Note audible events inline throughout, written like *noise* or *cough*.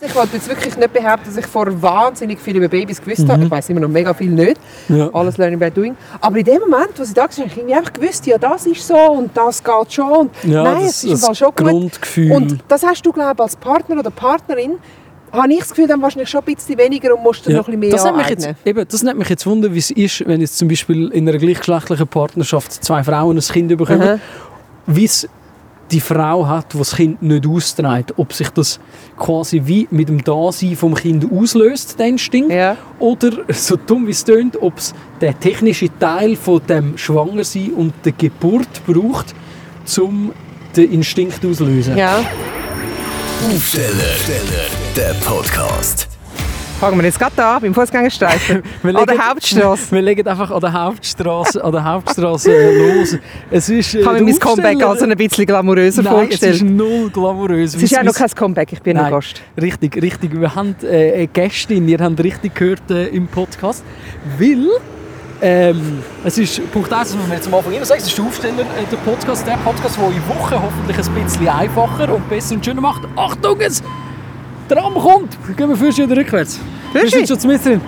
Ich wollte jetzt wirklich nicht behaupten, dass ich vor wahnsinnig viel über Babys gewusst habe. Ich weiß immer noch mega viel nicht. Ja. Alles Learning by Doing. Aber in dem Moment, wo sie da war, habe ich einfach gewusst, ja, das ist so und das geht schon. Und Ja, nein, das- es ist das schon gut. Grundgefühl. Und das hast du, glaube ich, als Partner oder Partnerin, habe ich das Gefühl, dann wahrscheinlich schon ein bisschen weniger und musst dann noch ein bisschen mehr das, mich jetzt, eben, das nimmt mich jetzt wunder, wie es ist, wenn jetzt zum Beispiel in einer gleichgeschlechtlichen Partnerschaft zwei Frauen ein Kind bekommen, wie es die Frau hat, die das Kind nicht austrägt. Ob sich das quasi wie mit dem Dasein vom Kind auslöst, der Instinkt, Ja. oder, so dumm wie es tönt, ob es der technische Teil von dem Schwangersein und der Geburt braucht, um den Instinkt auslösen. Ja. Aufsteller, der Podcast. Fangen wir jetzt gerade an, beim Fußgängerstreifen. *laughs* Wir An der legen- Hauptstrasse. *laughs* Wir legen einfach an der Hauptstraße, an der Hauptstraße los. Es ist, äh, mir der mein Comeback also ein bisschen glamouröser Nein, vorgestellt. es ist null glamourös. Es ist ja noch kein Comeback, ich bin noch Nein, Gast. Richtig, richtig. Wir haben äh, Gästin, ihr habt richtig gehört äh, im Podcast, weil ähm, es ist Punkt 1, das müssen wir jetzt am Anfang immer sagen, es ist der Aufsteller, äh, der Podcast, der Podcast, der in Woche hoffentlich ein bisschen einfacher und besser und schöner macht. Achtung, der Tram kommt! Gehen wir fürst wieder rückwärts. Wir sind schon mit drin.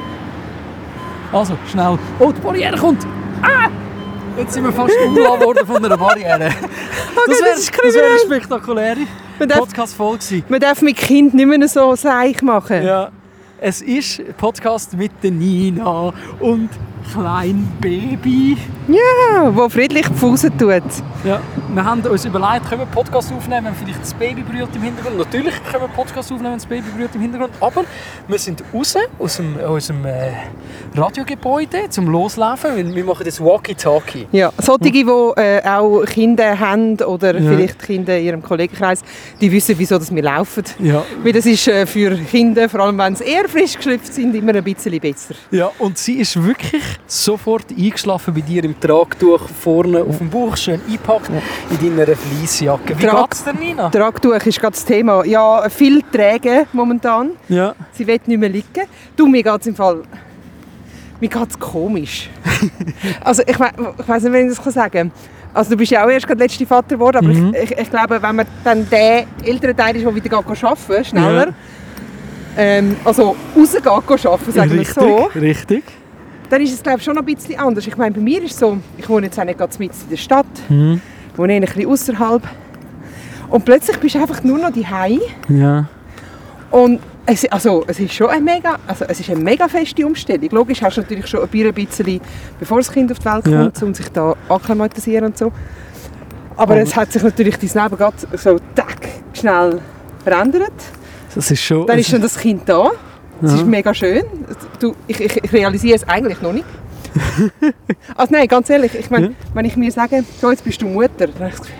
Also, schnell. Oh, die Barriere kommt! Ah! Jetzt sind wir fast *laughs* umgeladen worden von einer Barriere. *laughs* Das das wäre ist das wär eine spektakuläre Podcast-Folge. Man darf mit Kind nicht mehr so seich machen. Ja, es ist Podcast mit der Nina und klein Baby. Ja, wo friedlich die Fuße tut. Ja, wir haben uns überlegt, können wir einen Podcast aufnehmen, wenn vielleicht das Baby brüllt im Hintergrund. Natürlich können wir einen Podcast aufnehmen, wenn das Baby brüllt im Hintergrund. Aber wir sind raus aus dem, aus dem äh, Radiogebäude zum Loslaufen, weil wir machen jetzt Walkie-Talkie. Ja, solche, die äh, auch Kinder haben oder Ja. vielleicht Kinder in ihrem Kollegenkreis, die wissen, wieso dass wir laufen. Ja. Weil das ist äh, für Kinder, vor allem wenn sie eher frisch geschlüpft sind, immer ein bisschen besser. ja, und sie ist wirklich sofort eingeschlafen bei dir im Tragtuch vorne auf dem Bauch, schön eingepackt in deiner Fleissjacke. Wie Trag- geht's dir, Nina? Tragtuch ist gerade das Thema. Ja, viel träge momentan. Ja. Sie will nicht mehr liegen. Du, mir geht es im Fall... Mir geht es komisch. *laughs* also ich, we ich weiß nicht, wie ich das sagen kann. Also du bist ja auch erst gerade letzte Vater geworden, aber Mhm. ich, ich, ich glaube, wenn man dann der ältere Teil ist, der wieder arbeiten schneller, Ja. ähm, also rausgeht arbeiten, sagen wir richtig, so, richtig. Dann ist es glaube ich schon ein bisschen anders. Ich meine, bei mir ist es so, ich wohne jetzt auch nicht ganz mitten in der Stadt, Mhm. ich wohne ein bisschen außerhalb und plötzlich bist du einfach nur noch daheim Ja. und es, also, es ist schon eine mega, also es ist eine mega feste Umstellung. Logisch hast du natürlich schon ein bisschen, bevor das Kind auf die Welt Ja. kommt, um sich da akklimatisieren und so. Aber es hat sich natürlich dein Leben gerade so tack, schnell verändert. Das ist schon. Dann ist schon das Kind da. Es ist mega schön. Du, ich, ich, ich realisiere es eigentlich noch nicht. *laughs* also nein, ganz ehrlich, ich meine, Ja. wenn ich mir sage, so jetzt bist du Mutter, dann habe ich das Gefühl,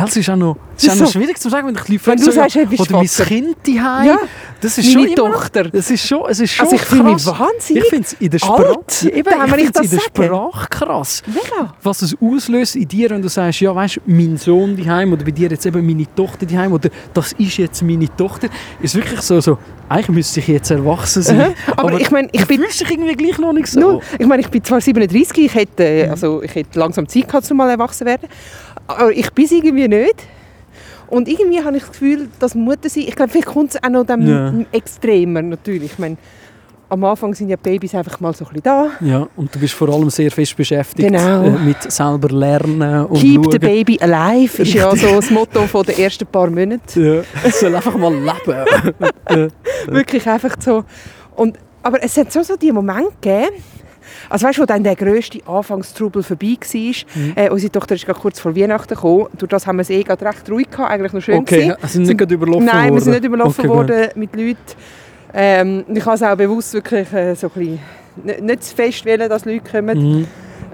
Gell, es ist auch noch, es ist auch noch schwierig zu sagen, wenn ich Leute Wenn frage, du so, ja, oder mein. Kind daheim. Ja, das ist meine schon immer noch- Tochter. Das ist schon, es ist schon Also ich krass. wahnsinnig Ich finde es in der alt, Sprache, eben, ich ich in der. Sprache krass. mega. Was es auslöst in dir, wenn du sagst, ja, weißt, mein Sohn daheim oder bei dir jetzt eben meine Tochter daheim oder das ist jetzt meine Tochter, ist wirklich so, so eigentlich müsste ich jetzt erwachsen sein. Mhm. Aber ich meine, ich bin- dich irgendwie gleich noch nicht so. Null. Ich meine, ich bin zwar 37, ich hätte, also, ich hätte langsam Zeit gehabt, um mal erwachsen zu werden. Aber ich bin es irgendwie nicht. Und irgendwie habe ich das Gefühl, dass Mutter sein, ich glaube, vielleicht kommt es auch noch dem Ja. extremer natürlich. Ich meine, am Anfang sind ja Babys einfach mal so ein bisschen da. Ja, und du bist vor allem sehr fest beschäftigt Genau. äh, mit selber lernen und Keep schauen. the baby alive ist ja so das Motto von den ersten paar Monaten. Ja, es soll einfach mal leben. *laughs* Wirklich einfach so. Und, aber es hat so, so die Momente gegeben, also weißt du, wo dann der grösste Anfangstrubel vorbei war. Äh, unsere Tochter ist gerade kurz vor Weihnachten gekommen. Durch das haben wir es eh gerade recht ruhig gehabt, eigentlich noch schön Okay, gewesen. also nicht gerade überlaufen Nein, worden. wir sind nicht überlaufen Okay, gut. worden mit Leuten. Ähm, ich habe es auch bewusst wirklich äh, so ein bisschen, nicht, nicht zu fest wählen, dass Leute kommen. Mhm.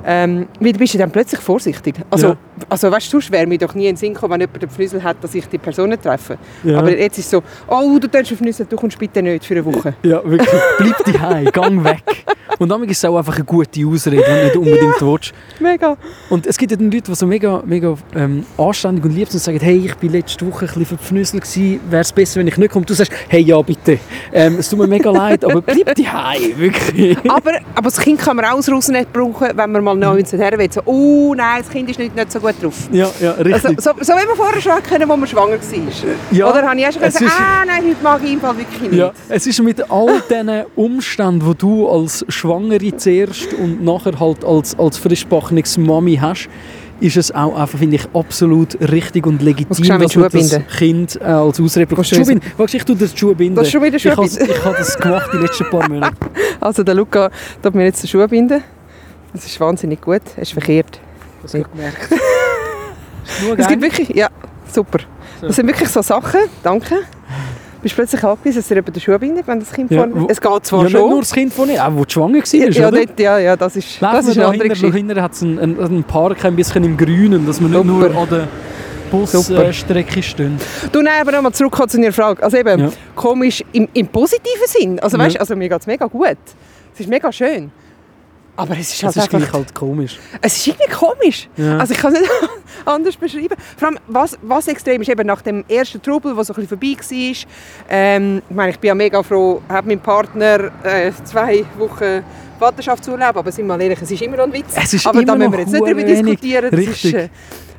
Ähm, weil du bist ja dann plötzlich vorsichtig. Also, Ja. also weißt du, sonst wäre mir doch nie in den Sinn gekommen, wenn jemand den Fnüssel hat, dass ich die Personen treffe. Ja. Aber jetzt ist es so, oh, du darfst auf Fnüssel, du kommst bitte nicht für eine Woche. Ja, wirklich. *laughs* Bleib daheim, gang weg. Und dann ist es auch einfach eine gute Ausrede, wenn du nicht unbedingt willst. Mega. Und es gibt ja dann Leute, die so mega, mega ähm, anständig und lieb sind und sagen, hey, ich bin letzte Woche ein bisschen verpfnüsselt gewesen, wäre es besser, wenn ich nicht komme. Du sagst, hey, ja, bitte. Ähm, es tut mir mega leid, aber bleib daheim, wirklich. Aber, aber das Kind kann man auch nicht brauchen, wenn man mal noch ins her will, so, oh nein, das Kind ist nicht, nicht so gut drauf. Ja, ja, richtig. Also, so, so wie wir vorher schon können, wo man schwanger war. Ja, Oder habe ich auch schon es gesagt, ist- ah nein, heute mag ich im Fall wirklich nicht. Ja, es ist mit all diesen Umständen, die du als Schwangere zuerst und nachher halt als, als frischbackenes Mami hast, ist es auch einfach, finde ich, absolut richtig und legitim, dass man das binden. Kind äh, als Ausrede braucht. Du binden. Warte, ich tue das die binden. Schuhe ich binden. Habe das gemacht die letzten paar Monate. *laughs* Also der Luca tut mir jetzt die Schuhe Das ist wahnsinnig gut. Er ist verkehrt. Das habe ich gemerkt. *laughs* Es gibt wirklich, ja, super. So. Das sind wirklich so Sachen, danke. Du bist plötzlich angewiesen, dass dir jemand die Schuhe bindet, wenn das Kind Ja, vorne... Es geht ja, zwar nicht nur schon. das Kind von ihr, auch wo du schwanger warst, Ja, ja, dort, ja, ja, das ist, Laufen das ist eine andere Geschichte. hinten hat es einen, einen, Park ein bisschen im Grünen, dass man nicht Super. nur an der. Busstrecke stehen. Du, nein, aber nochmal zurück zu deiner Frage. Also eben, Ja. komisch im, im positiven Sinn. Also weißt, also mir geht es mega gut. Es ist mega schön. Aber es ist halt Das ist einfach... halt komisch. Es ist irgendwie komisch. Ja. Also ich kann es nicht *laughs* anders beschreiben. Vor allem, was, was extrem ist, eben nach dem ersten Trubel, der so ein bisschen vorbei war. Ähm, ich meine, ich bin ja mega froh, habe meinen Partner äh, zwei Wochen Vaterschaftsurlaub, aber sind wir mal ehrlich, es ist immer noch ein Witz. Es ist aber immer da müssen wir jetzt nicht darüber wenig. diskutieren. Richtig. ist, äh,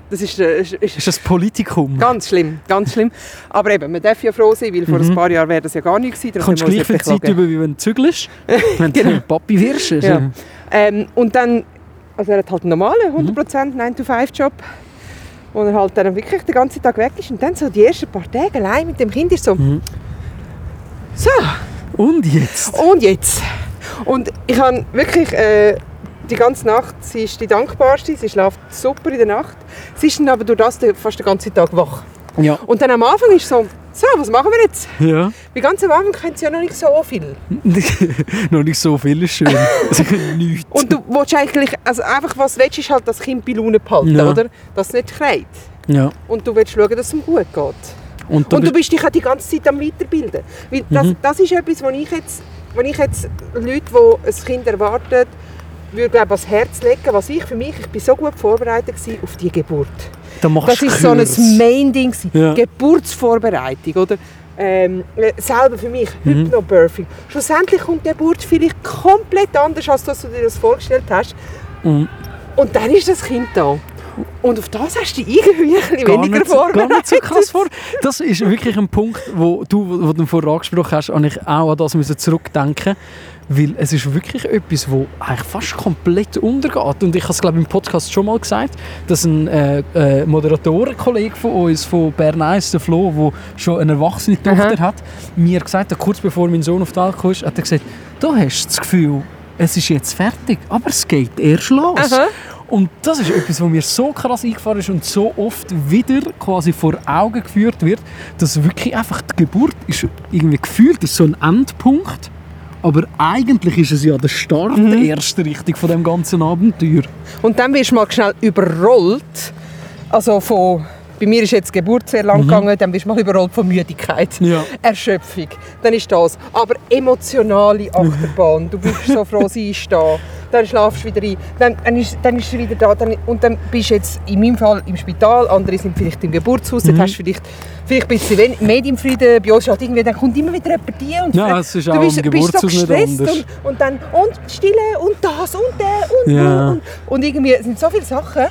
das ist, äh, ist, ist Ist das Politikum? ganz schlimm, ganz schlimm. Aber eben, man darf ja froh sein, weil vor ein paar Jahren wäre das ja gar nicht gewesen. Du kommst gleich viel Zeit über, wie wenn du zügelst. *laughs* wenn du Genau. Papi wirst. Also, Ja. Ähm, und dann, also er hat halt einen normalen 100% 9-to-5-Job, wo er halt dann wirklich den ganzen Tag weg ist. Und dann so die ersten paar Tage allein mit dem Kind ist so, Mhm. so, Und jetzt? und jetzt? Und ich habe wirklich äh, die ganze Nacht, sie ist die dankbarste, sie schläft super in der Nacht. Sie ist dann aber durch das fast den ganzen Tag wach. Ja. Und dann am Anfang ist so, so, was machen wir jetzt? ja. Weil ganz am Anfang können sie ja noch nicht so viel. *laughs* Noch nicht so viel ist schön. *laughs* Sie können nichts. Und du willst eigentlich, also einfach was du willst, ist halt das Kind bei Laune behalten, Ja. oder? Dass es nicht schreit. ja. Und du willst schauen, dass es ihm gut geht. Und, Und du bist- dich auch die ganze Zeit am Weiterbilden. Weil das, Mhm. das ist etwas, wo ich jetzt, wo ich jetzt Leute, die ein Kind erwarten, würde glaube ans Herz legen, was ich für mich, ich bin so gut vorbereitet auf die Geburt. da Das ist so ein. Main-Ding. Ja. Geburtsvorbereitung, oder? Ähm, äh, selber für mich, Mhm. Hypnobirthing. Schlussendlich kommt die Geburt vielleicht komplett anders, als du dir das vorgestellt hast. Mhm. Und dann ist das Kind da. Und auf das hast du dich irgendwie ein weniger nicht, gar nicht so krass vor. Das ist wirklich ein Punkt, wo du, wo du vorher angesprochen hast, und ich auch an das müssen zurückdenken weil es ist wirklich etwas, wo eigentlich fast komplett untergeht. Und ich habe es glaube ich, im Podcast schon mal gesagt, dass ein äh, äh, Moderatorenkollege von uns, von Bern 1, der Flo, der schon eine erwachsene Tochter hat, mir gesagt hat, kurz bevor mein Sohn auf die Welt kam, hat er gesagt, du hast das Gefühl, es ist jetzt fertig, aber es geht erst los. Aha. Und das ist etwas, was mir so krass eingefahren ist und so oft wieder quasi vor Augen geführt wird, dass wirklich einfach die Geburt ist irgendwie gefühlt ist so ein Endpunkt, aber eigentlich ist es ja der Start, Mhm. der erste richtig von dem ganzen Abenteuer. Und dann wirst du mal schnell überrollt. Also von, bei mir ist jetzt die Geburt sehr lang gegangen, dann wirst du mal überrollt von Müdigkeit, Mhm. Ja. Erschöpfung. Dann ist das. Aber emotionale Achterbahn. Du bist so froh, sie ist da. Dann schlafst du wieder ein. Dann, dann, ist, dann ist sie wieder da. Dann, und dann bist du jetzt in meinem Fall im Spital, andere sind vielleicht im Geburtshaus. Mhm. Dann hast du vielleicht, vielleicht ein bisschen Medienfrieden. Bei uns halt irgendwie, dann kommt immer wieder jemand die und Ja, es ist du bist, bist so gestresst und, und dann und Stille und das und der und, Ja. und, und irgendwie es sind so viele Sachen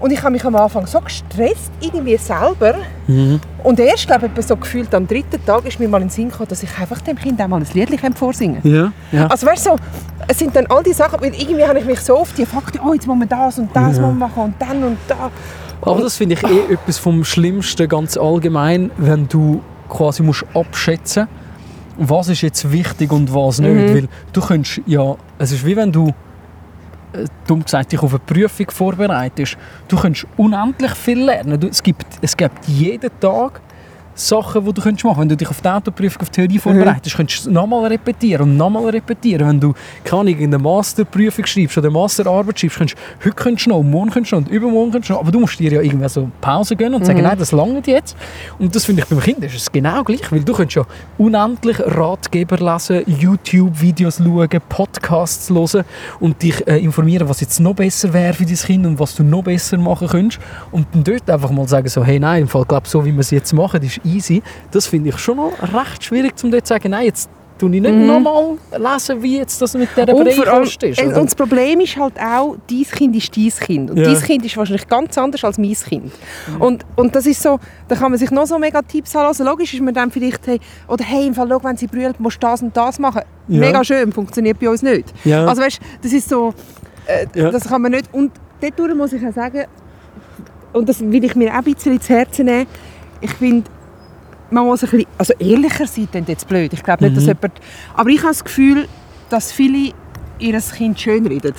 und ich habe mich am Anfang so gestresst irgendwie selber Mhm. und erst glaube ich so gefühlt am dritten Tag ist mir mal in den Sinn gekommen, dass ich einfach dem Kind auch mal ein Lied vorsingen Ja, ja. also weißt du, so, es sind dann all die Sachen, weil irgendwie habe ich mich so oft die Fakten, oh jetzt muss man das und das Ja. machen und dann und da. Aber das finde ich eh etwas vom Schlimmsten ganz allgemein, wenn du quasi musst abschätzen was ist jetzt wichtig und was nicht. Mhm. Weil du könntest ja, es ist wie wenn du, dumm gesagt, dich auf eine Prüfung vorbereitest. Du könntest unendlich viel lernen. Es, gibt, es gibt jeden Tag Sachen, die du könntest machen Wenn du dich auf die Autoprüfung, auf die Theorie vorbereitest, könntest du es nochmal repetieren und nochmal repetieren. Wenn du keine Ahnung, eine Masterprüfung schreibst oder Masterarbeit schreibst, könntest du heute könntest noch, morgen könntest du noch und übermorgen könntest noch. Aber du musst dir ja irgendwie so Pause gönnen und sagen, nein, das langt jetzt. Und das finde ich beim Kind ist es genau gleich, weil du könntest ja unendlich Ratgeber lesen, YouTube-Videos schauen, Podcasts hören und dich äh, informieren, was jetzt noch besser wäre für dein Kind und was du noch besser machen könntest. Und dann dort einfach mal sagen, so, hey, nein, im Fall, glaub, so wie wir es jetzt machen, ist easy. Das finde ich schon noch recht schwierig, um dort zu sagen, nein, jetzt tue ich nicht nochmal lesen, wie jetzt das mit dieser Mhm. Beikost ist. äh, oder? und das Problem ist halt auch, dein Kind ist dein Kind. Und Ja. dein Kind ist wahrscheinlich ganz anders als mein Kind. Und, und das ist so, da kann man sich noch so mega Tipps haben lassen. Logisch ist man dann vielleicht, hey, oder hey, im Fall, schau, wenn sie brüllt, musst du das und das machen. Ja. Mega schön, funktioniert bei uns nicht. Ja. Also weißt, das ist so, äh, das kann man nicht. Und dort muss ich auch sagen, und das will ich mir auch ein bisschen ins Herz nehmen, ich finde, man muss ein bisschen, also ehrlicher sein, klingt jetzt blöd. Ich glaube nicht, dass Mhm. jemand, aber ich habe das Gefühl, dass viele ihr Kind schönreden.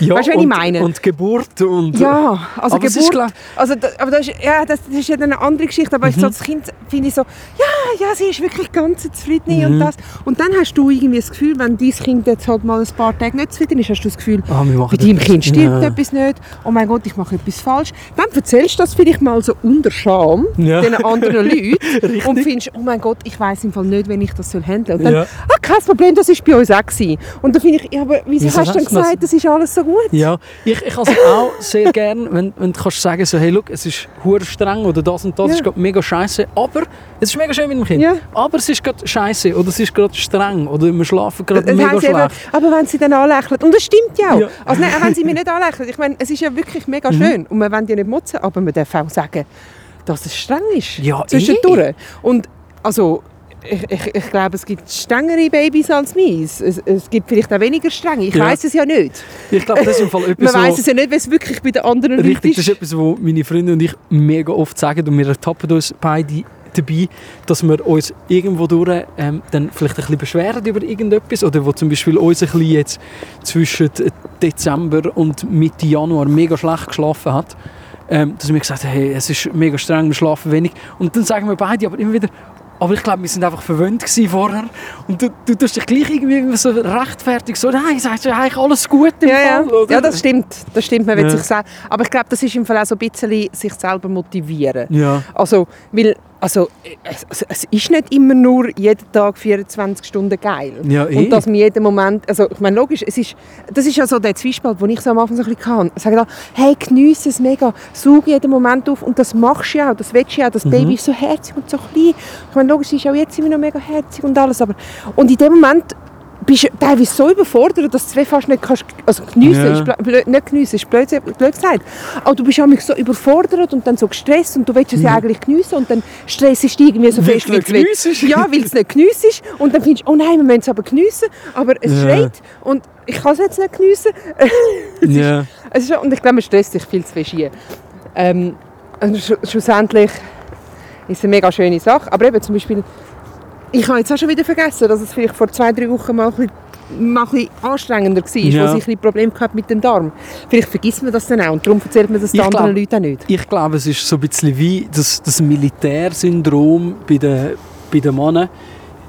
Ja, weißt du, was ich und, meine? Und Geburt und... Ja, also Aber ist Geburt, klar- also aber das ist, ja, das, das ist ja eine andere Geschichte, aber Mhm. so das Kind finde ich so, ja, ja, sie ist wirklich ganz zufrieden Mhm. und das. Und dann hast du irgendwie das Gefühl, wenn dein Kind jetzt halt mal ein paar Tage nicht zufrieden ist, hast du das Gefühl, machen bei deinem. Kind stirbt Ja. etwas nicht, oh mein Gott, ich mache etwas falsch. Dann erzählst du das vielleicht mal so unter Scham Ja. den anderen *laughs* Leuten und findest, oh mein Gott, ich weiß im Fall nicht, wenn ich das soll handeln. Und dann, Ja. ah, kein Problem, das ist bei uns auch gewesen. Und dann finde ich, ja, aber wieso, Wieso hast du dann hast du das? gesagt, das ist alles so gut? Ja, ich, ich also auch sehr *laughs* gerne, wenn, wenn du kannst sagen so, hey, look, es ist hure streng oder das und das Ja. ist gerade mega scheiße, aber es ist mega schön mit dem Kind. Ja. Aber es ist gerade scheiße oder es ist gerade streng oder wir schlafen gerade mega schlecht. eben, aber wenn sie dann anlächeln, und das stimmt ja auch. Ja. Also nein, wenn sie mich nicht anlächeln, ich meine, es ist ja wirklich mega Mhm. schön und wir wollen ja nicht motzen, aber man darf auch sagen, dass es streng ist. Ja, zwischendurch. Und also, ich, ich, ich glaube, es gibt strengere Babys als meins. Es, es gibt vielleicht auch weniger strenge. Ich Ja. weiß es ja nicht. Ich glaube, das ist im Fall *laughs* Man etwas, weiß wo, es ja nicht, es wirklich bei den anderen Leuten richtig, das ist. ist etwas, wo meine Freunde und ich mega oft sagen und wir ertappen uns beide dabei, dass wir uns irgendwo durch ähm, dann vielleicht ein bisschen beschweren über irgendetwas oder wo zum Beispiel uns ein bisschen jetzt zwischen Dezember und Mitte Januar mega schlecht geschlafen hat. Ähm, dass wir gesagt haben, hey, es ist mega streng, wir schlafen wenig. Und dann sagen wir beide aber immer wieder, aber ich glaube, wir sind einfach verwöhnt gewesen vorher. Und du, du tust dich gleich irgendwie so rechtfertig so, nein, sagst du eigentlich alles gut im Ja, ja. Fall, oder? ja, das stimmt. Das stimmt, man will Ja. sich sagen. Aber ich glaube, das ist im Fall auch so ein bisschen sich selber motivieren. Ja. Also, weil, also, es, es- es ist nicht immer nur jeden Tag 24 Stunden geil. Ja, eh. Und dass man jeden Moment, also ich meine, logisch, es ist, das ist ja so der Zwiespalt, den ich so am Anfang so ein bisschen hatte. Sagen da, hey, geniesse es mega, such jeden Moment auf und das machst du ja auch, das willst du ja auch, das Baby ist so herzig und so klein. Ich meine, logisch, sie ist auch jetzt immer noch mega herzig und alles, aber, und in dem Moment bist du teilweise so überfordert, dass du es fast nicht kannst, also geniessen, Ja. ist blöd, nicht geniessen, ist blöd, blöd gesagt, aber du bist auch so überfordert und dann so gestresst und du willst es ja eigentlich geniessen und dann stressst du dich irgendwie so Weil fest, wie du. Ja, weil es nicht geniessest und dann findest du, oh nein, wir müssen es aber geniessen, aber es Ja. schreit und ich kann es jetzt nicht geniessen. *laughs* Ja. Es ist, und ich glaube, man stresst sich viel zu fest hier. Ähm, schlussendlich ist es eine mega schöne Sache, aber eben zum Beispiel, ich habe jetzt auch schon wieder vergessen, dass es vielleicht vor zwei, drei Wochen mal ein bisschen mal ein bisschen anstrengender war, Ja. wo sie ein Probleme gehabt mit dem Darm. Vielleicht vergisst man das dann auch und darum erzählt man das den Ich anderen glaub- Leuten auch nicht. Ich glaube, es ist so ein bisschen wie das, das Militärsyndrom bei den, bei den Männern.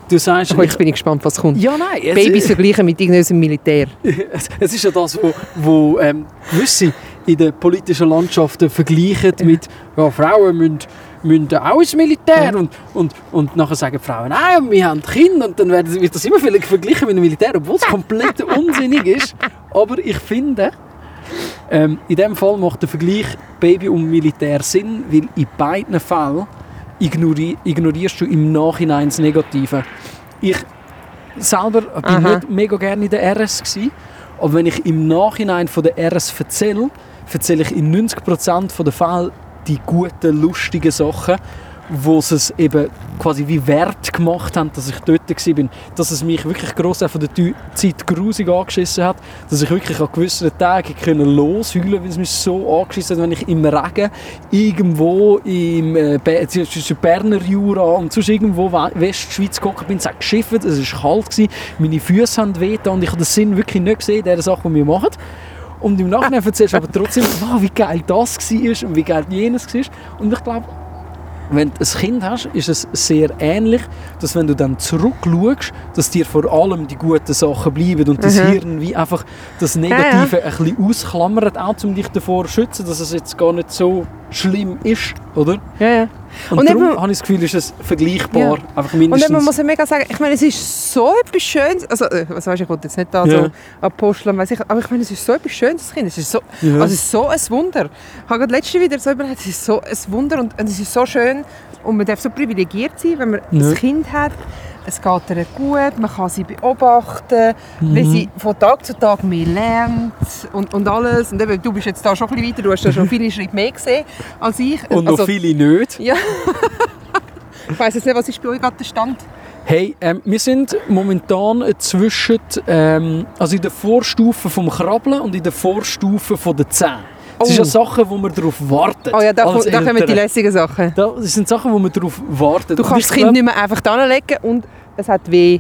Du sagst, Aber jetzt bin ich gespannt, was kommt. ja, nein, es, Babys vergleichen mit irgendeinem Militär. *laughs* es, ist ja das, wo, wo ähm, gewisse in den politischen Landschaften vergleichen mit ja, Frauen müssen, müssen auch ins Militär und, und, und nachher sagen die Frauen, nein, wir haben Kinder und dann werden, wird das immer viel verglichen mit dem Militär, obwohl es komplett *laughs* unsinnig ist. Aber ich finde, ähm, in dem Fall macht der Vergleich Baby und Militär Sinn, weil in beiden Fällen ignori ignorierst du im Nachhinein das Negative. Ich selber bin Aha. nicht mega gerne in der RS gewesen, aber wenn ich im Nachhinein von der RS erzähle, erzähle ich in 90% der Fälle die guten, lustigen Sachen, wo sie es eben quasi wie wert gemacht haben, dass ich dort war. Dass es mich wirklich gross auch von der Zeit grusig angeschissen hat. Dass ich wirklich an gewissen Tagen können losheulen weil es mich so angeschissen hat, wenn ich im Regen irgendwo im äh, zwischen Berner Jura und sonst irgendwo We- Westschweiz gekommen bin. Es hat geschifft, es war kalt, meine Füße haben weh und ich habe den Sinn wirklich nicht gesehen, dieser Sache, die wir machen. Und im Nachhinein erzählst du aber trotzdem, wow, wie geil das war und wie geil jenes war. Und ich glaube, wenn du ein Kind hast, ist es sehr ähnlich, dass wenn du dann zurückschaust, dass dir vor allem die guten Sachen bleiben und das Mhm. Hirn wie einfach das Negative ein bisschen ausklammert, auch um dich davor zu schützen, dass es jetzt gar nicht so schlimm ist, oder? Ja, ja. Und, Und darum habe ich das Gefühl, ist es vergleichbar, Ja. einfach Und mindestens. eben, man muss ja mega sagen, ich meine, es ist so etwas Schönes, also, äh, was weißt, ich wollte jetzt nicht da Ja. so aposteln, ich, aber ich meine, es ist so etwas Schönes, das Kind, es ist so, Ja. also es ist so ein Wunder. Ich habe gerade letzte wieder so überlegt, es ist so ein Wunder und, und es ist so schön und man darf so privilegiert sein, wenn man Ja. ein Kind hat, es geht ihr gut, man kann sie beobachten, wie Mhm. sie von Tag zu Tag mehr lernt und, und alles. Und eben, du bist jetzt da schon ein bisschen weiter, du hast da schon *laughs* viele Schritte mehr gesehen als ich. Und noch Also, viele nicht. Ja. *laughs* ich weiss jetzt nicht, was ist bei euch gerade der Stand? Hey, ähm, wir sind momentan zwischen, ähm, also in der Vorstufe vom Krabbeln und in der Vorstufe von der Zähne. Das Oh. sind ja Sachen, wo man darauf wartet. Oh ja, da, kommt- da kommen die lässigen Sachen. Das sind Sachen, wo man darauf wartet. Du kannst das Kind nicht mehr einfach hinlegen und es hat weh.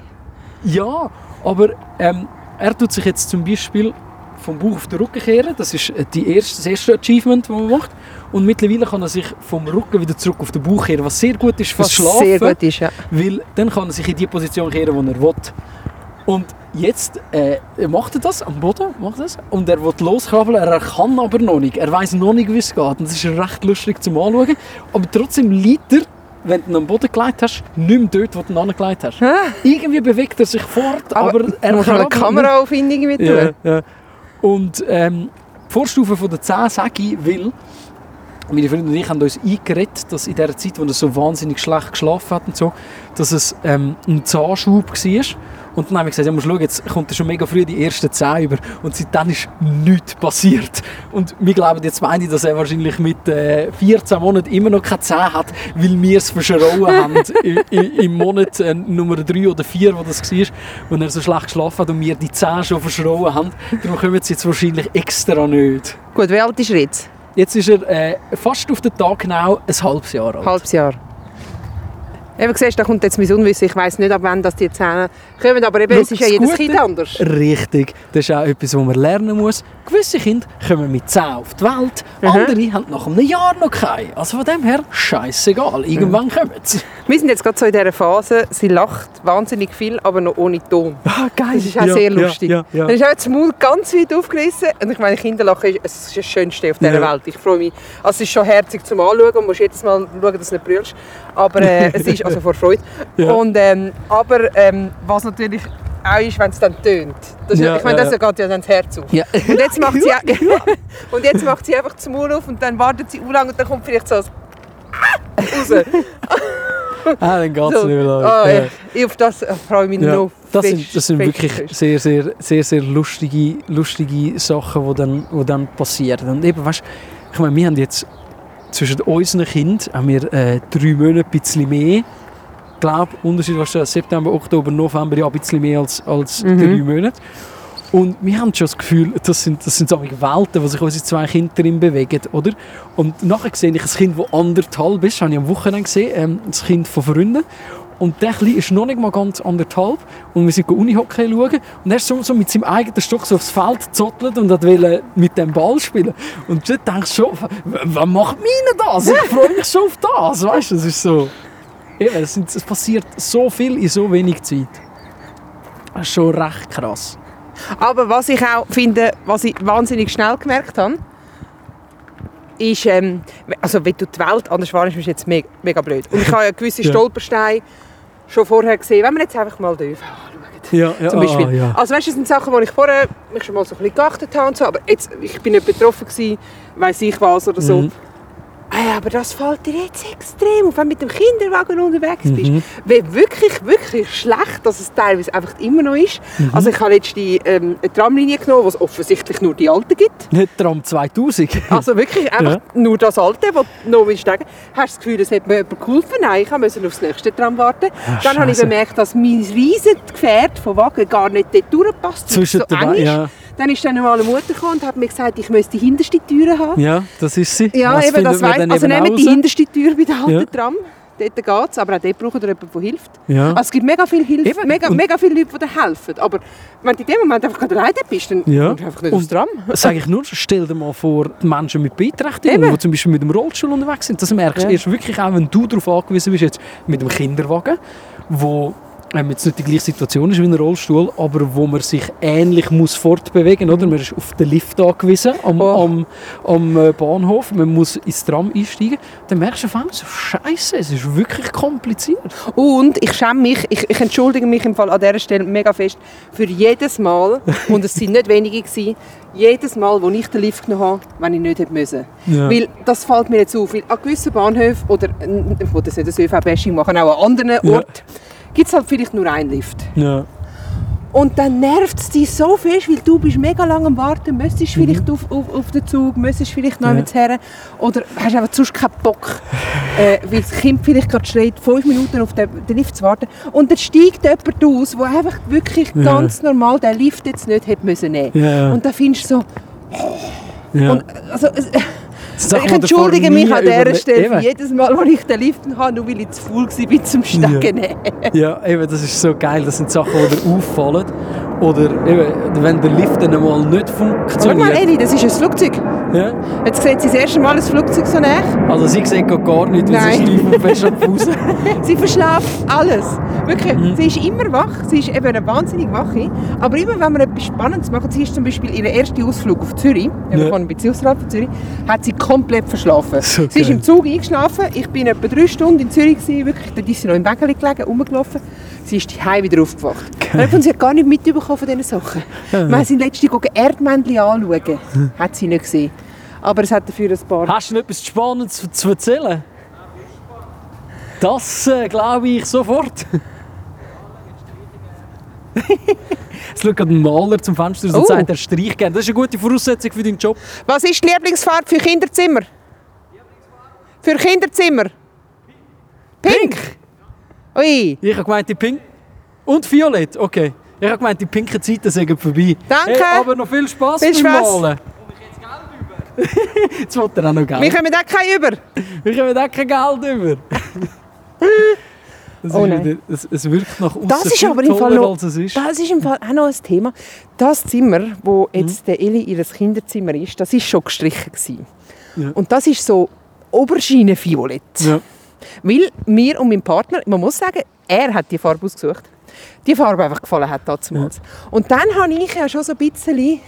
Ja, aber ähm, er tut sich jetzt zum Beispiel vom Bauch auf den Rücken kehren. Das ist äh, die erste, das erste Achievement, das man macht. Und mittlerweile kann er sich vom Rücken wieder zurück auf den Bauch kehren, was sehr gut ist Was Schlafen. sehr gut ist, ja. Weil dann kann er sich in die Position kehren, wo er will. Und jetzt äh, macht er das am Boden, macht das, und er will loskrabbeln, er kann aber noch nicht. Er weiß noch nicht, wie es geht. Und das ist recht lustig zum Anschauen. Aber trotzdem liegt er, wenn du ihn am Boden gelegt hast, nicht mehr dort, wo du ihn angelegt hast. Irgendwie bewegt er sich fort, aber, Aber er muss eine nicht. Kameraaufwindung mit Ja, ja. Und ähm, die Vorstufe von der 10 sage ich, weil meine Freunde und ich haben uns eingeredet, dass in der Zeit, wo er so wahnsinnig schlecht geschlafen hat und so, dass es ähm, ein Zahnschub war. Und dann haben wir gesagt, ja, musst schauen, jetzt kommt er schon mega früh die ersten Zähne über. Und seitdem ist nichts passiert. Und wir glauben jetzt beide, dass er wahrscheinlich mit äh, 14 Monaten immer noch keine Zähne hat, weil wir es verschrauen *laughs* haben im Monat äh, Nummer 3 oder 4, wo das war, wo er so schlecht geschlafen hat und wir die Zähne schon verschrauen haben. Darum kommen sie jetzt wahrscheinlich extra nicht. Gut, wie alt ist er jetzt? Jetzt ist er äh, fast auf den Tag genau ein halbes Jahr alt. halbes Jahr. Eben siehst, da kommt jetzt mein Unwissen. Ich weiss nicht, ab wann das die Zähne kommen, aber eben, Schau, es ist ja jedes Gute- Kind anders. Richtig. Das ist auch etwas, was man lernen muss. Gewisse Kinder kommen mit 10 auf die Welt, Mhm. andere haben nach einem Jahr noch keine. Also von dem her, scheißegal. Irgendwann kommen sie. Wir sind jetzt gerade so in dieser Phase, sie lacht wahnsinnig viel, aber noch ohne Ton. Ah, geil. Das ist auch sehr lustig. Ja, ja, Dann ist auch das Maul ganz weit aufgerissen. Und ich meine, Kinderlachen ist, es ist das Schönste auf dieser Ja. Welt. Ich freue mich. Also es ist schon herzig zum Anschauen. Du musst jedes Mal schauen, dass du nicht brüllst. Aber äh, *laughs* es ist, also vor Freude. Ja. Und, ähm, aber ähm, was natürlich auch ist, wenn es dann tönt. Das, Ja, ich meine, das ja. geht ja dann das Herz auf. Ja. Und jetzt *laughs* macht sie, *laughs* und jetzt macht sie einfach das Maul auf und dann wartet sie lang und dann kommt vielleicht so ein *laughs* raus. Ah, dann geht es So. nicht mehr lang. Ah, Ja. ich, ich auf das freue ich mich Ja, noch das sind, das sind wirklich sehr, sehr, sehr, sehr lustige, lustige Sachen, die dann, die dann passieren. Und eben, weißt, ich meine, wir haben jetzt zwischen unseren Kindern haben wir, äh, drei Monate ein bisschen mehr. Ich glaube, Unterschied was September, Oktober, November ja ein bisschen mehr als, als Mhm. drei Monate. Und wir haben schon das Gefühl, das sind, das sind so Welten, wo sich unsere zwei Kinder drin bewegen, oder? Und nachher sehe ich ein Kind, das anderthalb ist, habe ich am Wochenende gesehen, ähm, das Kind von Freunden. Und der Kleine ist noch nicht mal ganz anderthalb. Und wir sind Unihockey schauen. Und er ist so, mit seinem eigenen Stock so aufs Feld gezottelt und wollte mit dem Ball spielen. Und dort denkst du schon, was macht meine das? Ich freue mich schon auf das. Weißt du, es ist so... Eben, es, passiert so viel in so wenig Zeit. Das ist schon recht krass. Aber was ich auch finde, was ich wahnsinnig schnell gemerkt habe, ist, ähm, also wenn du die Welt anders wahrnimmst, ist jetzt mega, mega blöd. Und ich habe ja gewisse. Stolpersteine schon vorher gesehen, wenn wir jetzt einfach mal dürfen. Ja, ja, Zum Beispiel. ah, ja. Also weißt du, das sind Sachen, wo ich vorher mich schon mal so ein bisschen geachtet habe und so, aber jetzt, ich bin nicht betroffen gewesen, weiss ich was oder so. Mhm. Ah, aber das fällt dir jetzt extrem auf, wenn du mit dem Kinderwagen unterwegs bist. Mhm. Wie wirklich, wirklich schlecht, dass es teilweise einfach immer noch ist. Mhm. Also ich habe jetzt die ähm, eine Tramlinie genommen, wo es offensichtlich nur die alte gibt. *laughs* Nicht Tram 2000. *laughs* Also wirklich einfach nur das alte, das du noch willst sagen. Hast du das Gefühl, es hat mir jemand geholfen? Nein, ich musste aufs nächste Tram warten. Ah, Dann habe ich bemerkt, dass mein riesen Gefährt von Wagen gar nicht dort durchpasst, Zwischen so eng ist. ja. Dann ist dann eine normale Mutter gekommen und hat mir gesagt, ich müsste die hinterste Tür haben. Ja, das ist sie. Ja, Was eben, das dann Also nehmt die hinterste Tür bei der alten Ja. Tram. Dort geht es, aber auch dort braucht ihr jemanden, der hilft. Ja. Also es gibt mega viele Hilfe, Eben. mega, Und- mega viele Leute, die dir helfen. Aber wenn du in dem Moment einfach gerade alleine bist, dann Ja. kommst du einfach nicht Und- aufs Tram. Sage ich nur, stell dir mal vor, Menschen mit Beeinträchtigungen, die zum Beispiel mit dem Rollstuhl unterwegs sind, das merkst du Ja. erst wirklich auch, wenn du darauf angewiesen bist, jetzt mit dem Kinderwagen, wo ähm, jetzt nicht die gleiche Situation ist wie ein Rollstuhl, aber wo man sich ähnlich muss fortbewegen oder? Man ist auf den Lift angewiesen am, Oh. am, am äh, Bahnhof, man muss ins Tram einsteigen, dann merkst du auf einmal so, Scheiße, es ist wirklich kompliziert. Und ich schäme mich, ich, ich entschuldige mich im Fall an dieser Stelle mega fest für jedes Mal, *laughs* und es sind nicht wenige gewesen, jedes Mal, wo ich den Lift genommen habe, wenn ich nicht hätte müssen. Ja. Weil das fällt mir jetzt auf, weil an gewissen Bahnhöfen, oder ich will das nicht das ÖV-Bashing machen, auch an anderen Ja. Gibt es halt vielleicht nur einen Lift. Ja. Und dann nervt es dich so fest, weil du bist mega lange am Warten, müsstest vielleicht auf, auf, auf den Zug, müsstest vielleicht noch Mhm. Ja. her oder hast einfach sonst keinen Bock, *laughs* äh, weil das Kind vielleicht gerade schreit, fünf Minuten auf den, den Lift zu warten. Und dann steigt jemand aus, der einfach wirklich Ja. ganz normal den Lift jetzt nicht hätte müssen nehmen. Ja. Und dann findest du so, ja. und, also, es- *laughs* Sachen, ich entschuldige mich an dieser Stelle Eben. jedes Mal, wo ich den Lift habe, nur weil ich zu faul war zum Stecken. Ja, eben, das ist so geil. Das sind Sachen, die dir auffallen. Oder eben, wenn der Lift dann mal nicht Schau mal, funktioniert. Eli, das ist ein Flugzeug. Ja. Jetzt sieht sie das erste Mal ein Flugzeug so näher. Also sie sieht gar nicht, weil sie steif und fest am Fuß. *laughs* Sie verschlaft alles. Wirklich. Mhm. Sie ist immer wach. Sie ist eben eine wahnsinnig wache. Aber immer wenn wir etwas Spannendes machen, sie ist zum Beispiel ihren ersten Ausflug auf Zürich, wir Ja. fahren ein bisschen außerhalb von Zürich, hat sie komplett verschlafen. *laughs* So sie ist im Zug eingeschlafen. Ich bin etwa drei Stunden in Zürich. Gewesen, wirklich, dort ist sie noch im Wägeli gelegen, rumgelaufen. Sie ist daheim wieder aufgewacht. Und sie hat gar nicht mitbekommen von diesen Sachen. Wir sind letztens Erdmännchen anschauen. Hat sie nicht gesehen. Aber es hat dafür ein paar... Hast du noch etwas Spannendes zu- zu erzählen? Das äh, glaube ich sofort. *laughs* Es schaut ein Maler zum Fenster und Oh. sagt, er streicht gerne. Das ist eine gute Voraussetzung für deinen Job. Was ist die Lieblingsfarbe für Kinderzimmer? Für Kinderzimmer? Pink. Ui. Ich habe gemeint, die Pink und Violett. Okay. Ich habe gemeint, die pinken Zeiten sind vorbei. Danke. Hey, aber noch viel Spaß Viel beim. Malen. *laughs* Jetzt will er auch noch Geld. Wir kommen auch keinen über. Wir kommen auch kein Geld über. *laughs* Das Oh ist nein. wieder, es, es wirkt nach außen Das ist aber im Fall noch, als es ist. das ist im Fall auch noch ein Thema. Das Zimmer, wo jetzt der Eli ihr Kinderzimmer ist, das ist schon gestrichen gewesen. Ja. Und das ist so Oberschienenviolett. Ja. Weil mir und mein Partner, man muss sagen, er hat die Farbe ausgesucht. Die Farbe einfach gefallen hat damals. Und dann habe ich ja schon so ein bisschen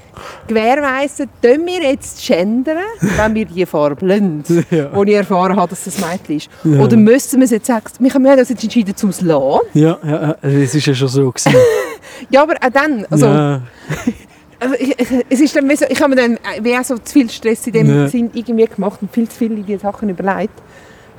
gewährweisen, tun wir jetzt gendern, wenn wir die Farbe lassen, *laughs* Ja. wo ich erfahren habe, dass das ein Mädchen ist. Ja. Oder müssen wir es jetzt sagen, wir haben uns jetzt entschieden, zum es lassen. Ja, ja, ja, es ist ja schon so. *laughs* Ja, aber auch dann, also, ja. *laughs* also ich, es ist dann wie so, ich habe mir dann äh, wie auch so zu viel Stress in dem Ja. Sinn irgendwie gemacht und viel zu viel in die Sachen überlegt.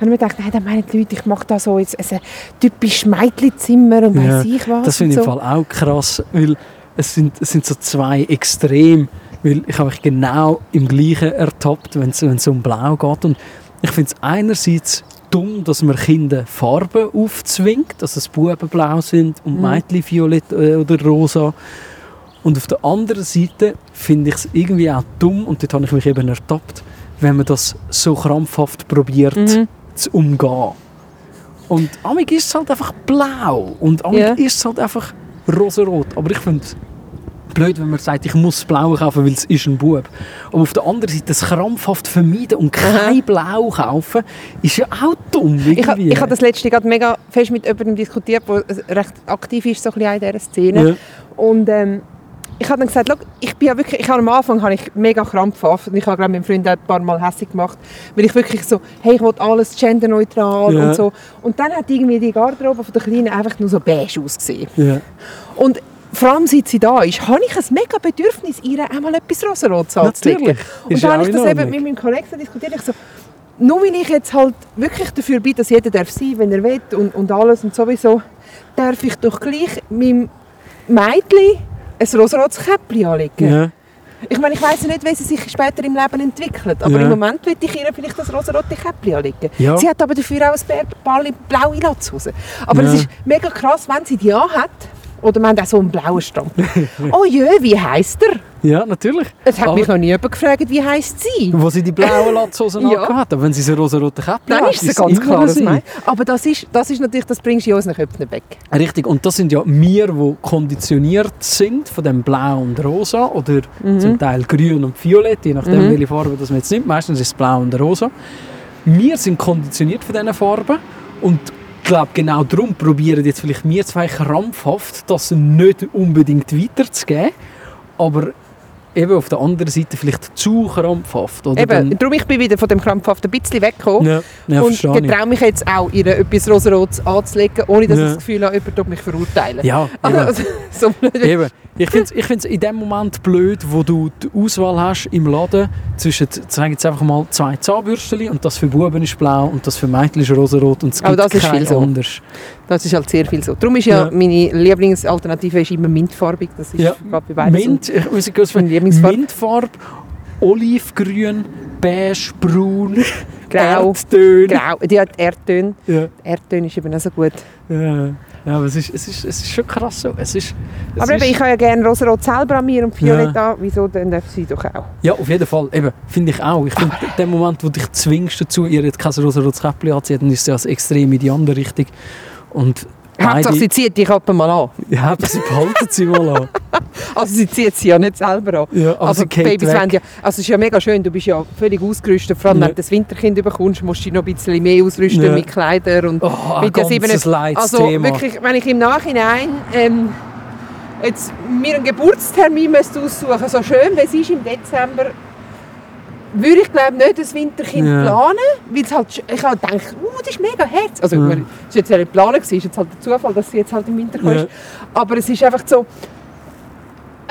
Dann habe ich mir gedacht, nein, dann meinen die Leute, ich mache da so jetzt ein typisch Mädchenzimmer und Ja, weiss ich was. Das finde ich so. im Fall auch krass, weil es sind, es sind so zwei Extrem. Weil ich habe mich genau im Gleichen ertappt, wenn es wenn es um Blau geht. Und ich finde es einerseits dumm, dass man Kindern Farben aufzwingt, dass es Buben blau sind und Mhm. Mädchen violett äh, oder rosa. Und auf der anderen Seite finde ich es irgendwie auch dumm, und dort habe ich mich eben ertappt, wenn man das so krampfhaft probiert Mhm. Zu umgehen. Und amig ist es halt einfach blau und amig Ja. ist es halt einfach rosarot. Aber ich finde es blöd, wenn man sagt, ich muss blau kaufen, weil es ist ein Bub. Aber auf der anderen Seite das krampfhaft vermeiden und kein Blau kaufen, ist ja auch dumm. Irgendwie. ich habe das letzte gerade mega fest mit jemandem diskutiert, der recht aktiv ist so ein bisschen in dieser Szene. Ja. Und ähm, ich habe dann gesagt, «Schau, ich bin ja wirklich, ich habe am Anfang habe ich mega krampfhaft und ich habe glaube meinem Freund auch ein paar Mal hässlich gemacht, weil ich wirklich so, hey, ich will alles genderneutral Ja. und so. Und dann hat irgendwie die Garderobe von der Kleinen einfach nur so beige ausgesehen. Ja. Und vor allem seit sie da ist, habe ich ein mega Bedürfnis, ihr einmal etwas rosarotes anzulegen. Natürlich. Und dann habe ich das eben mit meinem Kollegen diskutiert. Ich so, nur weil ich jetzt halt wirklich dafür bin, dass jeder darf sein, wenn er will und, und alles und sowieso, darf ich doch gleich meinem Mädchen ein rosarotes Käppchen anlegen. Ja. Ich meine, ich weiss ja nicht, wie sie sich später im Leben entwickelt, aber Ja. im Moment will ich ihr vielleicht das rosarote Käppchen anlegen. Ja. Sie hat aber dafür auch ein Ball blaue Latzhose. Aber es ist mega krass, wenn sie die anhat, oder man hat auch so einen blauen Stempel. *laughs* oh jö, wie heisst er? ja, natürlich. Es hat Aber- mich noch nie jemand gefragt, wie heisst sie? Wo sie die blauen *laughs* Latzhosen Ja. hat, aber wenn sie so rosa-rote Käppchen Dann ist es ganz sie. Nein. Aber das ist, das ist natürlich, das bringst du in unseren Köpfen weg. Richtig, und das sind ja wir, die konditioniert sind von dem Blau und Rosa oder zum Teil Grün und Violett, je nachdem, Mhm. welche Farbe das man jetzt nimmt. Meistens ist es Blau und Rosa. Wir sind konditioniert von diesen Farben und glaube, genau darum probieren jetzt vielleicht wir zwei krampfhaft, das nicht unbedingt weiterzugeben, aber eben auf der anderen Seite vielleicht zu krampfhaft. Oder Eben, darum ich bin wieder von dem krampfhaften ein bisschen weggekommen. ja, ja, und getraue mich jetzt auch, ihr etwas rosarotes anzulegen, ohne dass Ja. ich das Gefühl habe, jemand mich verurteilen. Ja, *laughs* eben. Also, so blöd. Eben, Ich finde es ich find's in dem Moment blöd, wo du die Auswahl hast im Laden zwischen, sagen jetzt einfach mal, zwei Zahnbürsten und das für Buben ist blau und das für Mädchen ist rosarot und es Aber gibt das ist viel so. anders. Das ist halt sehr viel so. Darum ist ja, meine Lieblingsalternative ist immer mintfarbig. Das ist Ja. gerade bei beiden so. Mint, ich weiß nicht, Lieblingsfarbe. Mintfarbe, Olivgrün, beige, braun, *laughs* Grau. Erdtöne. Grau. Die hat Erdtöne. Ja. Erdtöne ist eben auch so gut. Ja, ja aber es ist, es, ist, es ist schon krass so. Es ist, es Aber eben, ich habe ja gerne rosarot selber an mir und Violett an. Wieso dann darf sie doch auch? Ja, auf jeden Fall. Eben, finde ich auch. Ich finde, in dem Moment, wo du dich zwingst dazu, ihr jetzt kein rosa-rotes Käppchen anziehen, dann ist es ja das extrem in die andere Richtung. Und Hauptsache, beide, sie zieht dich ab und mal an. ja, aber sie behalten sie mal an. *laughs* Also sie zieht sie ja nicht selber an. Ja, aber Also sie geht Babys weg. ja, also es ist ja mega schön, du bist ja völlig ausgerüstet, vor allem Ja. wenn du das Winterkind bekommst, musst du dich noch ein bisschen mehr ausrüsten Ja. mit Kleidern und Oh, ein mit der ganzes leides Also Thema. wirklich, wenn ich im Nachhinein ähm, jetzt mir einen Geburtstermin müsste aussuchen, so schön wie es ist im Dezember, würde ich glaube nicht das Winterkind Ja. planen, weil es halt, ich habe gedacht, uh, das ist mega herz. Also Ja. es war jetzt nicht geplant, es ist jetzt halt der Zufall, dass sie jetzt halt im Winter kommt. Ja. Aber es ist einfach so,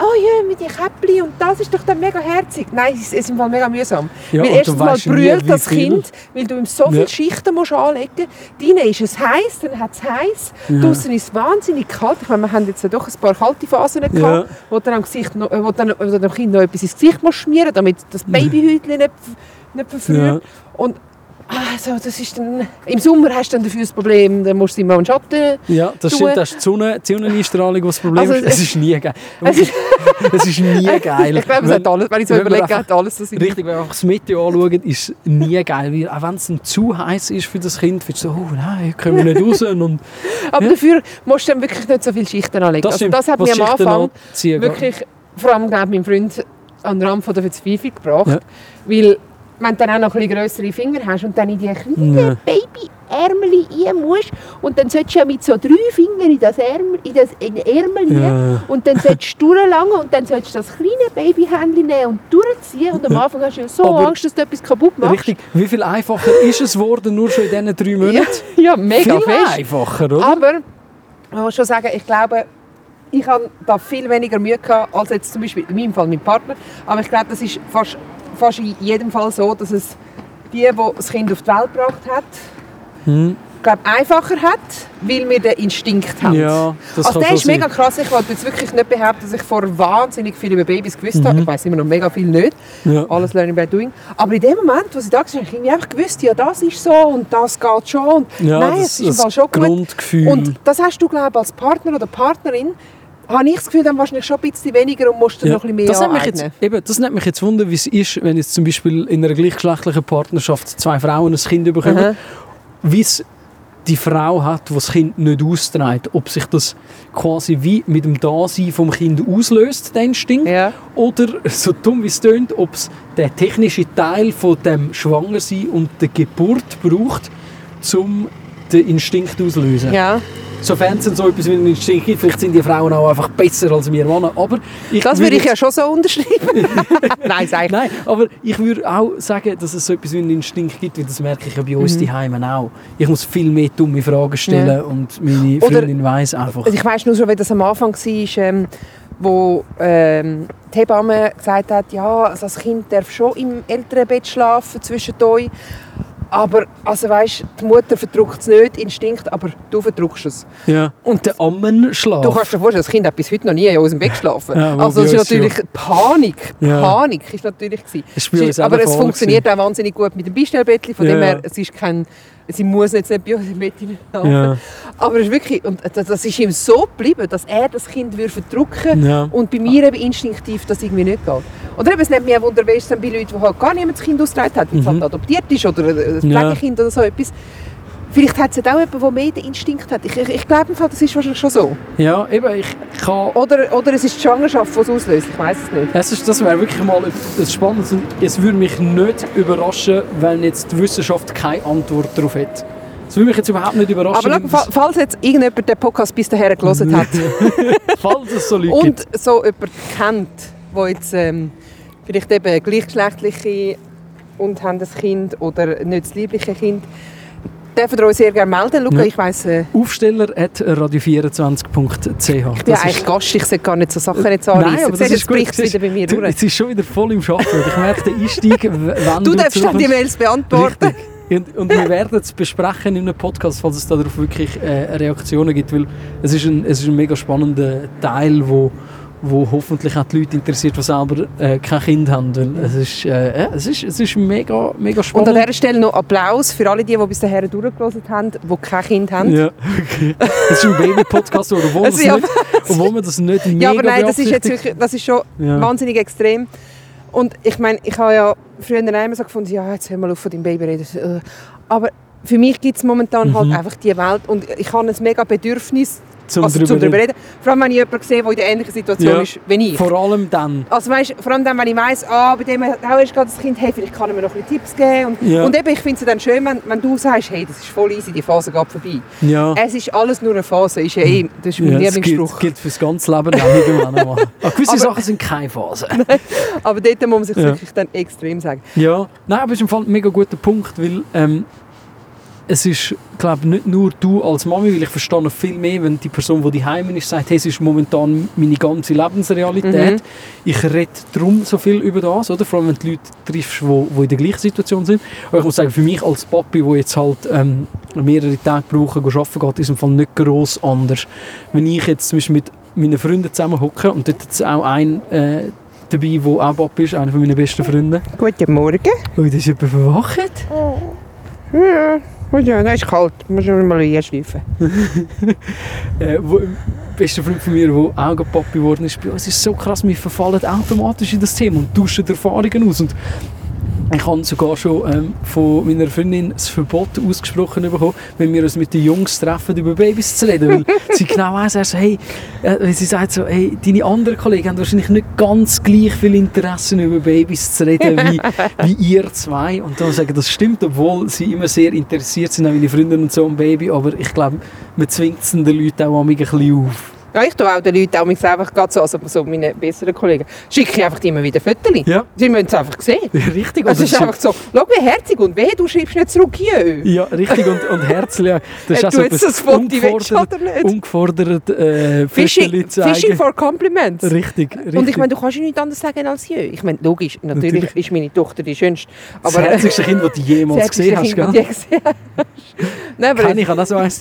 oh ja, mit den Käppli und das ist doch dann mega herzig. Nein, es ist im Fall mega mühsam. Ja, weil erstens mal brüllt das. Kind, weil du ihm so viele Ja. Schichten musst anlegen musst. Drinnen ist es heiß, dann hat es heiß. Ja. Draußen ist es wahnsinnig kalt. Ich meine, wir haben jetzt ja doch ein paar kalte Phasen gehabt, Ja. wo dann am Gesicht noch, äh, wo dann, wo dem Kind noch etwas ins Gesicht musst schmieren damit das Babyhäutchen nicht, nicht verfriert. Und also, das ist dann, im Sommer hast du dann dafür das Problem, dann musst du immer den Schatten Ja, das tun. stimmt. Das ist die, Sonne, die Sonneneinstrahlung, das Problem Also, ist. Es ist nie geil. *laughs* Es ist- es ist nie *laughs* geil. Ich glaube, es hat alles, wenn ich so wenn überlege, hat alles seine- Richtig, wenn wir einfach das Meteo anschauen, ist es nie geil. Weil auch wenn es zu heiß ist für das Kind, findest du so, oh nein, können wir nicht raus. *laughs* Und Aber Ja. dafür musst du dann wirklich nicht so viele Schichten anlegen. das, also stimmt, das hat mir am Anfang wirklich, vor allem glaube mein Freund, an den Rand von der Verzweiflung gebracht. Ja. Weil wenn du dann auch noch ein bisschen grössere Finger hast und dann in die kleinen Ja. Baby-Ärmel rein musst und dann solltest du ja mit so drei Fingern in das Ärmel, in das in Ärmel Ja. und dann solltest du durchlangen und dann solltest du das kleine Babyhändchen nehmen und durchziehen und am Anfang hast du ja so Aber- Angst, dass du etwas kaputt machst. Richtig, wie viel einfacher ist es geworden, nur schon in diesen drei Ja, Monaten? *laughs* ja, mega viel fest. einfacher, oder? Aber man muss schon sagen, ich glaube, ich habe da viel weniger Mühe gehabt, als jetzt zum Beispiel in meinem Fall mein Partner. Aber ich glaube, das ist fast, fast in jedem Fall so, dass es die, die das Kind auf die Welt gebracht hat, Hm. ich glaube, einfacher hat, weil wir den Instinkt haben. Ja, das also der ist mega krass. Ich wollte jetzt wirklich nicht behaupten, dass ich vor wahnsinnig viel über Babys gewusst habe. Ich weiß immer noch mega viel nicht. Mhm. Ja. Alles Learning by Doing. Aber in dem Moment, wo sie da war, habe ich einfach gewusst, ja, das ist so und das geht schon. Ja, Nein, das- es ist das schon gut. Grundgefühl. Und das hast du, glaube ich, als Partner oder Partnerin, habe ich das Gefühl, dann wahrscheinlich schon ein bisschen weniger und musst dann Ja, noch ein bisschen mehr das mich jetzt, eben, das nimmt mich jetzt wunder, wie es ist, wenn jetzt zum Beispiel in einer gleichgeschlechtlichen Partnerschaft zwei Frauen ein Kind bekommen, wie es die Frau hat, die das Kind nicht austrägt. Ob sich das quasi wie mit dem Dasein vom Kind auslöst, der Instinkt, Ja. oder, so dumm wie es tönt, ob es der technische Teil von dem Schwangersein und der Geburt braucht, um den Instinkt auszulösen. ja. Sofern es so etwas wie einen Instinkt gibt, vielleicht sind die Frauen auch einfach besser als wir Männer, aber Das würde ich ja schon so unterschreiben. *laughs* Nein, sag ich. Nein, aber ich würde auch sagen, dass es so etwas wie einen Instinkt gibt, weil das merke ich ja bei uns Mhm. die Heimen auch. Ich muss viel mehr dumme Fragen stellen Ja. und meine Freundin weiss einfach. Ich weiss nur schon, wie das am Anfang war, ähm, wo ähm, die Hebamme gesagt hat, ja, also das Kind darf schon im Elternbett schlafen zwischen euch. Aber also weißt, die Mutter verdrückt es nicht, Instinkt, aber du verdrückst es. Ja. Und der Ammenschlaf. Du kannst dir vorstellen, das Kind hat bis heute noch nie in unserem Bett geschlafen. *laughs* Ja, also es ist natürlich Panik. Ja. Panik ist natürlich gewesen. Aber es funktioniert auch wahnsinnig gut mit dem Beistellbettchen. Von Ja, dem her, es ist kein, sie muss jetzt nicht bei uns Bett schlafen. Ja. Aber es ist wirklich, und das, ist ihm so geblieben, dass er das Kind würde verdrücken Ja. und bei mir eben instinktiv das irgendwie nicht geht. Oder eben, es nimmt mich auch Wunder, wie ist es dann bei Leuten, die halt gar niemand das Kind ausgetragen hat, weil es Mhm. halt adoptiert ist oder ein Ja. Pflegekind oder so etwas. Vielleicht hat es auch jemanden, der mehr den Instinkt hat. Ich, ich, ich glaube, das ist wahrscheinlich schon so. ja, eben, ich kann... Oder, oder es ist die Schwangerschaft, die es auslöst. Ich weiß es nicht. Es ist, das wäre wirklich mal etwas Spannendes. Und es würde mich nicht überraschen, wenn jetzt die Wissenschaft keine Antwort darauf hat. Es würde mich jetzt überhaupt nicht überraschen, Aber schau, fa- falls jetzt irgendjemand den Podcast bis dahin gelesen hat das, *laughs* falls es so Leute und gibt. so jemanden kennt, der jetzt ähm, vielleicht eben gleichgeschlechtliche und haben ein Kind oder nicht das liebliche Kind, dürfen ihr euch sehr gerne melden. Luca, Ja. ich weiss, äh, Aufsteller at radio24.ch. ich bin eigentlich Gast, ich sollte gar nicht so Sachen nicht so Nein, anreissen. aber das du, ist Jetzt gut. wieder bei mir Du, durch. Jetzt ist schon wieder voll im Schaffen. Ich merke den Einstieg, wenn Du darfst dann die. Mails beantworten. Richtig. Und, und wir werden es besprechen in einem Podcast, falls es darauf wirklich äh, Reaktionen gibt, weil es ist ein, es ist ein mega spannender Teil, wo, wo hoffentlich auch die Leute interessiert, die selber äh, kein Kind haben, weil es ist, äh, ja, es ist, es ist mega, mega Und an spannend. dieser Stelle noch Applaus für alle, die, die bis dahin durchgelesen haben, die kein Kind haben. ja, okay. Das ist ein Baby-Podcast, obwohl, *laughs* das nicht- obwohl man das nicht mega Ja, aber nein, das ist jetzt wirklich, das ist schon Ja. wahnsinnig extrem. Und ich meine, ich habe ja früher immer so gefunden, ja, jetzt hör mal auf von deinem Baby reden. Äh, Aber für mich gibt es momentan halt einfach die Welt und ich habe ein mega Bedürfnis, Mhm. Zum also, drüber reden. reden. Vor allem, wenn ich jemanden sehe, der in der ähnlichen Situation Ja. ist wie ich. Vor allem dann. Also weißt, vor allem dann, wenn ich weiss, ah, bei dem auch erst gerade das Kind, hey, vielleicht kann er mir noch ein Tipps geben. Und, Ja. und eben, ich finde es dann schön, wenn, wenn du sagst, hey, das ist voll easy, die Phase geht vorbei. Ja. Es ist alles nur eine Phase, ist ja eh, das ist mein Ja, das gilt, Lieblingsspruch. gilt fürs ganze Leben auch einmal. *laughs* Aber gewisse Aber- Sachen sind keine Phase. *laughs* Aber dort muss man sich Ja. wirklich dann extrem sagen. Ja, nein, aber es ist im Fall ein mega guter Punkt, weil ähm, es ist, glaube nicht nur du als Mami, weil ich verstehe noch viel mehr, wenn die Person, die Heimen ist, sagt, hey, es ist momentan meine ganze Lebensrealität. Mhm. Ich rede darum so viel über das, oder? Vor allem, wenn du Leute triffst, die, die in der gleichen Situation sind. Aber ich muss sagen, für mich als Papi, der jetzt halt ähm, mehrere Tage brauchen, arbeiten geht, ist im Fall nicht gross anders. Wenn ich jetzt zum Beispiel mit meinen Freunden zusammen hocke und dort jetzt auch ein äh, dabei, der auch Papi ist, einer meiner besten Freunde, Guten Morgen. Oh, das ist jemand verwacht. Ja, ja, das ist kalt. Muss man mal einschleifen. Äh, wo, ein bester Freund von mir, der Papi geworden ist, bei uns ist so krass, wir verfallen automatisch in das Thema und tauschen Erfahrungen aus. Und ich habe sogar schon ähm, von meiner Freundin das Verbot ausgesprochen bekommen, wenn wir uns mit den Jungs treffen, über Babys zu reden. Weil *laughs* sie genau weiss, so, hey, äh, sie sagt so, hey, deine anderen Kollegen haben wahrscheinlich nicht ganz gleich viel Interesse, über Babys zu reden, wie, *laughs* wie ihr zwei. Und dann sagen, das stimmt, obwohl sie immer sehr interessiert sind, auch meine Freundin und so, am Baby. Aber ich glaube, man zwingt es den Leuten auch ein bisschen auf. Ja, ich tue auch den Leuten auch einfach gerade so, also so meine besseren Kollegen, schicke ich einfach immer wieder Fotos. Ja. Sie müssen es einfach sehen. Richtig. Es und ist einfach so, schau wie herzig und weh, du schreibst nicht zurück, jö. Ja, richtig. Und, und Herzli, ja, das ist Ob auch so du jetzt das Foto willst ungefordert, oder nicht. ungefordert äh, Fishing. Fishing for Compliments. Richtig, richtig. Und ich meine, du kannst ja nichts anderes sagen als jö. Ich meine, logisch, natürlich, Natürlich. ist meine Tochter die schönste. das Aber herzigste Kind, das du jemals das gesehen hast, Kind, das gell? du hast. Nein, aber Kenn ich, habe auch so *laughs* eins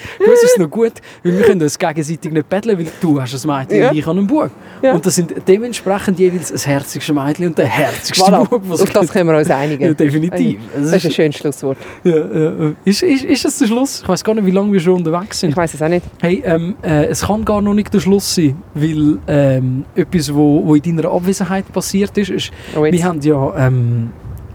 *laughs* Uns ist noch gut, weil wir können uns gegenseitig nicht betteln, weil du hast ein Mädchen Ja. und ich habe einen Bub. Ja. Und das sind dementsprechend jeweils das herzigste Mädchen und der herzigste voilà, Bub. was auf das können wir uns einigen. Ja, definitiv. Das ist ein schönes Schlusswort. ja, ja. Ist, ist, ist das der Schluss? Ich weiß gar nicht, wie lange wir schon unterwegs sind. Ich weiß es auch nicht. Hey, ähm, äh, es kann gar noch nicht der Schluss sein, weil ähm, etwas, wo, wo in deiner Abwesenheit passiert ist, ist, Oh, wir haben ja ähm,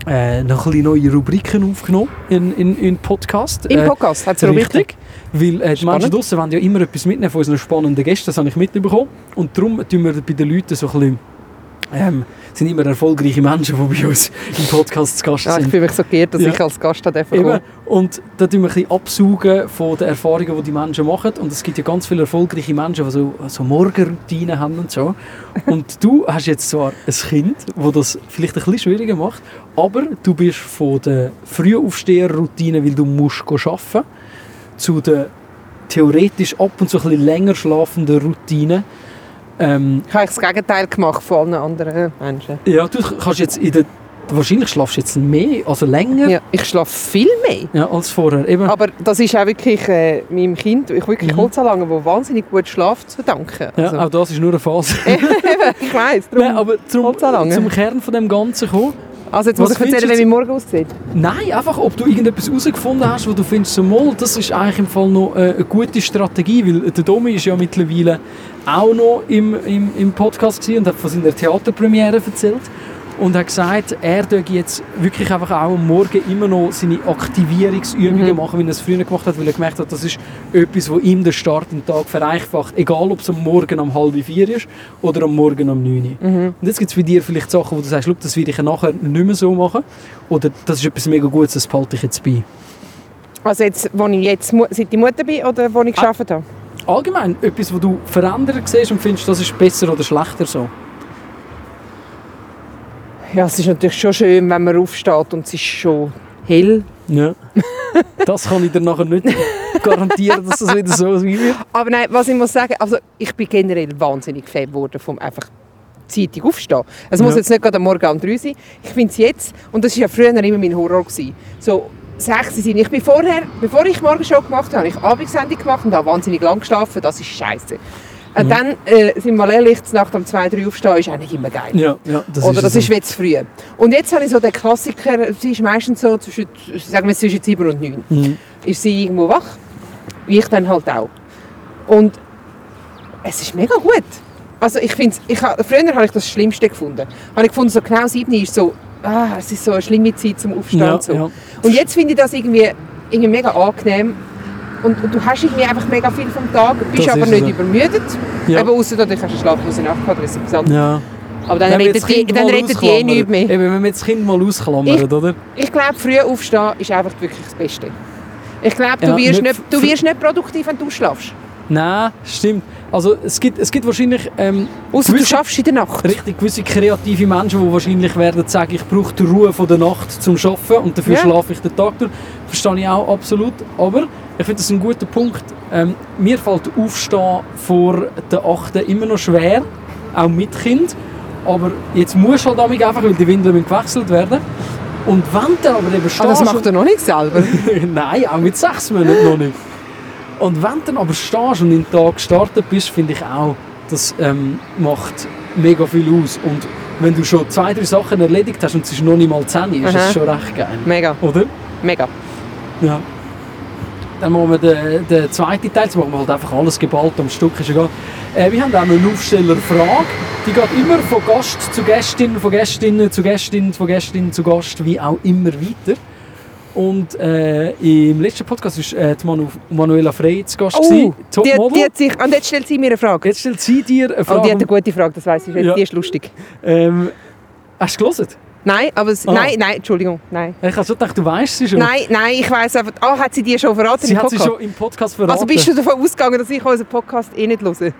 äh, noch ein bisschen neue Rubriken aufgenommen in, in, in Podcast. Im Äh, Podcast hat es. Richtig, weil äh, die. Menschen draussen wollen ja immer etwas mitnehmen von unseren spannenden Gästen, das habe ich mitbekommen. Und darum tun wir bei den Leuten so ein bisschen, ähm, sind immer erfolgreiche Menschen, die bei uns im Podcast zu Gast Ja, ich sind. fühle mich so geehrt, dass Ja. ich als Gast da kommen. Und da tun wir ein bisschen absaugen von den Erfahrungen, die die Menschen machen. Und es gibt ja ganz viele erfolgreiche Menschen, die so, so Morgenroutinen haben und so. Und du hast jetzt zwar ein Kind, das das vielleicht ein bisschen schwieriger macht, aber du bist von der Frühaufsteher-Routine, weil du musst arbeiten zu der theoretisch ab und zu ein bisschen länger schlafenden Routine. Ähm, Ich habe das Gegenteil gemacht von allen anderen Menschen. ja, du kannst jetzt in der... Wahrscheinlich schlafst du jetzt mehr, also länger Ja, ich schlafe viel mehr. ja, als vorher. Eben. Aber das ist auch wirklich äh, meinem Kind, ich wirklich Mhm. Holzanlangen, der wahnsinnig gut schlaft, zu danken. Ja, Also, auch das ist nur eine Phase. *laughs* ich Nein, darum. aber zum, zum Kern von dem Ganzen kommen. Also jetzt muss was ich erzählen, wie mein Morgen aussieht. Nein, einfach, ob du irgendetwas herausgefunden hast, wo du findest, so, mal, das ist eigentlich im Fall noch äh, eine gute Strategie, weil der Domi ist ja mittlerweile auch noch im, im, im Podcast und hat von seiner Theaterpremiere erzählt und hat gesagt, er tue jetzt wirklich einfach auch am Morgen immer noch seine Aktivierungsübungen Mhm. machen, wie er es früher gemacht hat, weil er gemerkt hat, das ist etwas, wo ihm den Start im Tag vereinfacht, egal ob es am Morgen um halb vier ist oder am Morgen um neun. Mhm. Und jetzt gibt es bei dir vielleicht Sachen, wo du sagst, «Schau, das werde ich nachher nicht mehr so machen. Oder das ist etwas mega Gutes, das behalte ich jetzt bei. Also jetzt, wo ich jetzt seit ich Mutter bin oder wo ich Ah. gearbeitet habe? Allgemein, etwas, wo du verändert siehst und findest, das ist besser oder schlechter so. Ja, es ist natürlich schon schön, wenn man aufsteht und es ist schon hell. Ja. Das kann ich dir nachher nicht *laughs* garantieren, dass das wieder so sein wird. Aber nein, was ich muss sagen, also ich bin generell wahnsinnig Fan geworden vom einfach zeitig aufstehen. Es muss Ja. jetzt nicht gerade am Morgen um 3 sein. Ich finde es jetzt, und das war ja früher immer mein Horror, gewesen, so 6 sind. Ich bin vorher, bevor ich Morgenshow gemacht habe, habe ich Abendsendung gemacht und habe wahnsinnig lang geschlafen. Das ist scheiße. Und Mhm. dann, äh, sind wir mal ehrlich, Nacht um 2, 3 aufstehen ist eigentlich immer geil. Ja, ja, das Oder das so. ist wie zu früh. Und jetzt habe ich so den Klassiker, sie ist meistens so zwischen, sagen wir zwischen 7 und 9. Mhm. Ist sie irgendwo wach? Wie ich dann halt auch. Und es ist mega gut. Also ich finde, ich, früher habe ich das Schlimmste gefunden. Habe ich gefunden, so genau 7 ist so, ah, es ist so eine schlimme Zeit zum Aufstehen. Ja, und so. ja. Und jetzt finde ich das irgendwie, irgendwie mega angenehm. Und, und du hast irgendwie einfach mega viel vom Tag, bist Das aber nicht so. übermüdet. Ja. Eben dass du eine schlaflose Nacht hast, das ist. Ja. Aber dann das die, dann rettet die eh nichts mehr. Eben, wenn wir jetzt das Kind mal ausklammern, Ich- oder? Ich glaube, früh aufstehen ist einfach wirklich das Beste. Ich glaube, du, Ja, wirst nicht nicht, du wirst nicht produktiv, wenn du schlafst. Nein, stimmt. Also es gibt, es gibt wahrscheinlich ähm, Außer du gewisse- schaffst in der Nacht. richtig gewisse kreative Menschen, die wahrscheinlich werden sagen, ich brauche die Ruhe von der Nacht zum Arbeiten und dafür Ja. schlafe ich den Tag durch. Verstehe ich auch absolut. Aber ich finde das ein guter Punkt. Ähm, mir fällt Aufstehen vor der 8. immer noch schwer, auch mit Kind. Aber jetzt musst du halt damit einfach, weil die Windeln müssen gewechselt werden. Und wenn du aber eben Aber stehst... Ah, das macht er noch nicht selber. *laughs* Nein, auch mit sechs Monaten noch nicht. Und wenn du dann aber stehst und in den Tag gestartet bist, finde ich auch, das ähm, macht mega viel aus. Und wenn du schon zwei, drei Sachen erledigt hast und es ist noch nicht mal 10, ist Aha. das schon recht geil. Mega, Oder? mega. Ja. Dann machen wir den, den zweiten Teil, jetzt machen wir halt einfach alles geballt am Stück. Ist egal. Äh, wir haben auch eine Aufstellerfrage. Die geht immer von Gast zu Gästin, von Gästin zu Gästin, von Gästin zu Gast, wie auch immer weiter. Und äh, im letzten Podcast war äh, die Manu Manuela Frey zu Gast. Oh, gewesen, die, die Topmodel. hat sich, und jetzt stellt sie mir eine Frage. Jetzt stellt sie dir eine Oh, Frage. die hat eine gute Frage, das weiss ich. Ja. Die ist lustig. ähm, hast du gelesen? Nein, aber es, Ah. nein, nein, Entschuldigung, nein. Ich habe schon gedacht, du weißt sie schon. Nein, nein, ich weiss einfach. Ah, hat sie die schon verraten sie hat sie schon im Podcast verraten. also bist du davon ausgegangen, dass ich unseren Podcast eh nicht höre?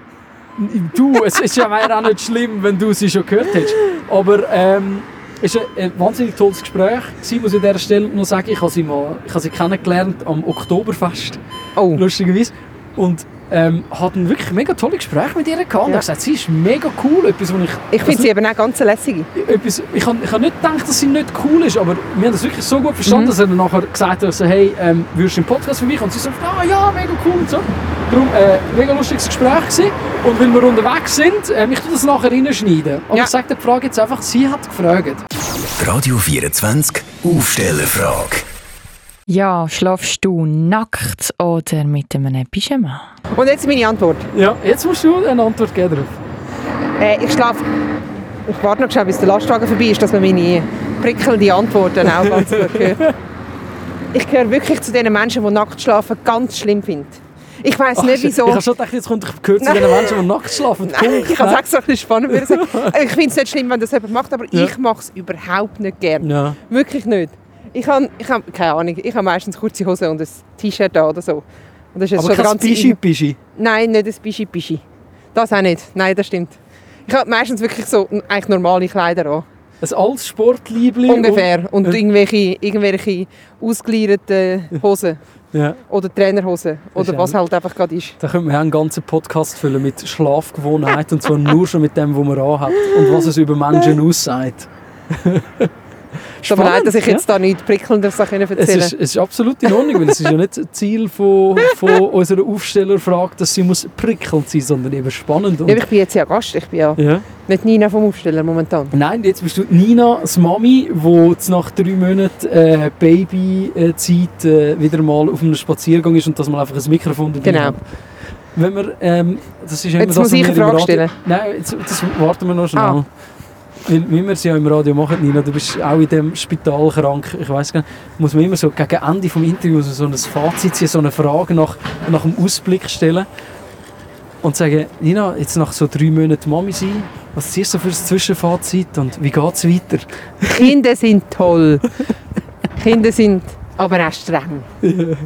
Du, es ist ja auch nicht schlimm, wenn du sie schon gehört hättest. Aber ähm, es war ein, wahnsinnig tolles Gespräch. Sie muss an dieser Stelle noch sagen, ich habe sie, mal, ich habe sie kennengelernt am Oktoberfest, Oh, lustigerweise. Und ähm, hatten wirklich mega tolle Gespräche mit ihr gehabt. Und Ja. ich gesagt, sie ist mega cool. Etwas, wo ich, ich finde sie eben auch ganz lässig. etwas, ich habe ich hab nicht gedacht, dass sie nicht cool ist, aber wir haben das wirklich so gut verstanden, Mhm. dass er dann nachher gesagt hat, so, hey, ähm, würdest du im Podcast für mich? Und sie so, ah ja, mega cool und so. Darum, äh, mega lustiges Gespräch gewesen. Und weil wir unterwegs sind, ähm, ich tue das nachher reinschneiden. Aber Ja. ich sage die Frage jetzt einfach, sie hat gefragt. Radio 24 Aufstellerfrage. Ja, schlafst du nackt oder mit einem Pyjama? Und jetzt meine Antwort. Ja, jetzt musst du eine Antwort geben darauf. Äh, ich schlafe. Ich warte noch schnell, bis der Lastwagen vorbei ist, dass man meine prickelnden Antworten auch *laughs* ganz gut hört. Ich gehöre wirklich zu den Menschen, die nackt schlafen ganz schlimm finden. Ich weiß nicht, wieso. Ich habe schon gedacht, jetzt kommt ich gehört zu den Menschen, die nackt schlafen. Nein, Punkt. ich habe Nein. es ein bisschen spannend würde sagen. *laughs* Ich finde es nicht schlimm, wenn das jemand macht, aber Ja. ich mache es überhaupt nicht gern. Ja. Wirklich nicht. Ich habe, ich habe keine Ahnung, ich habe meistens kurze Hose und ein T-Shirt da oder so. Und das ist Aber schon kein ganze Pischi-Pischi. Nein, nicht ein Bischi-Bischi. Das auch nicht. Nein, das stimmt. Ich habe meistens wirklich so eigentlich normale Kleider an. Ein altes Sportliebling. Ungefähr. Und Ja. irgendwelche, irgendwelche ausgeleierten Hosen. Ja. Oder Trainerhosen. Oder was halt einfach gerade ist. Da können wir auch einen ganzen Podcast füllen mit Schlafgewohnheiten und zwar nur schon mit dem, was man anhat und was es über Menschen aussagt. *laughs* Es tut mir leid, dass ich jetzt da nichts prickelndes erzählen Es erzählen ist, es ist absolut in Ordnung, weil es ist ja nicht das Ziel von, von *laughs* unserer Aufstellerfrage, dass sie muss prickelnd sein, sondern eben spannend. Und, Ja, ich bin jetzt ja Gast. Ich bin ja ja. nicht Nina vom Aufsteller momentan. Nein, jetzt bist du Nina, das Mami, die nach drei Monaten äh, Babyzeit äh, wieder mal auf einem Spaziergang ist und dass man einfach ein Mikrofon dabei Genau. hat. Wenn wir, ähm, das ist Jetzt das, muss ich eine Frage Radio- stellen. Nein, jetzt, das warten wir noch schnell. Ah. Weil, wie wir es ja im Radio machen, Nina, du bist auch in dem Spital krank. Ich weiß gar nicht, muss man immer so gegen Ende des Interviews so ein Fazit ziehen, so eine Frage nach, nach dem Ausblick stellen. Und sagen, Nina, jetzt nach so drei Monaten Mami sein, was ziehst du für das Zwischenfazit und wie geht es weiter? Kinder sind toll. Kinder sind aber auch streng. *laughs*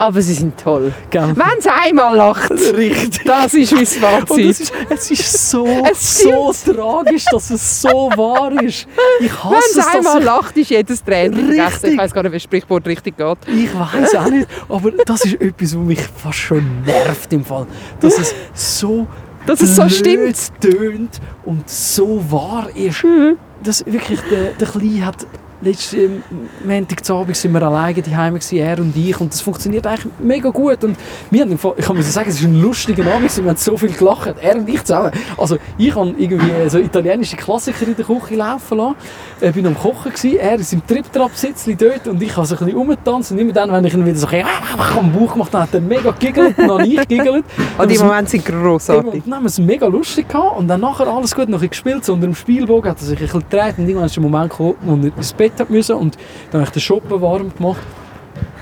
Aber sie sind toll. Wenn sie einmal lacht, *laughs* Richtig. das ist mein Fazit. Es ist, es ist so, Es so tragisch, dass es so wahr ist. Ich hasse Wenn es, sie dass einmal ich, lacht, ist jedes Training vergessen. Richtig. Ich weiß gar nicht, wie das Sprichwort richtig geht. ich weiß auch nicht, aber das ist etwas, was mich fast schon nervt im Fall. Dass es so Dass es so stimmt. tönt und so wahr ist. Mhm. Das wirklich, der, der Kleine hat letzten Montagabend sind wir alleine daheim gewesen, er und ich und das funktioniert eigentlich mega gut und wir haben, ich kann sagen, es ist ein lustiger Abend wir haben so viel gelacht, er und ich zusammen. Also ich habe irgendwie so italienische Klassiker in der Küche laufen lassen, äh, bin am Kochen gewesen, er ist im Trip-Trap-Sitzli dort und ich habe so ein bisschen rumgetanzt und immer dann, wenn ich ihn wieder so ein bisschen am Bauch gemacht habe, hat er mega giggelt und dann ich giggelt. Und *laughs* die Und Momente sind grossartig. dann haben wir es mega lustig gehabt und dann nachher alles gut noch gespielt, so unter dem Spielbogen hat er sich ein bisschen gedreht und irgendwann ist der Moment gekommen, wo er ins Bett hat müssen und dann habe ich den Shoppen warm gemacht.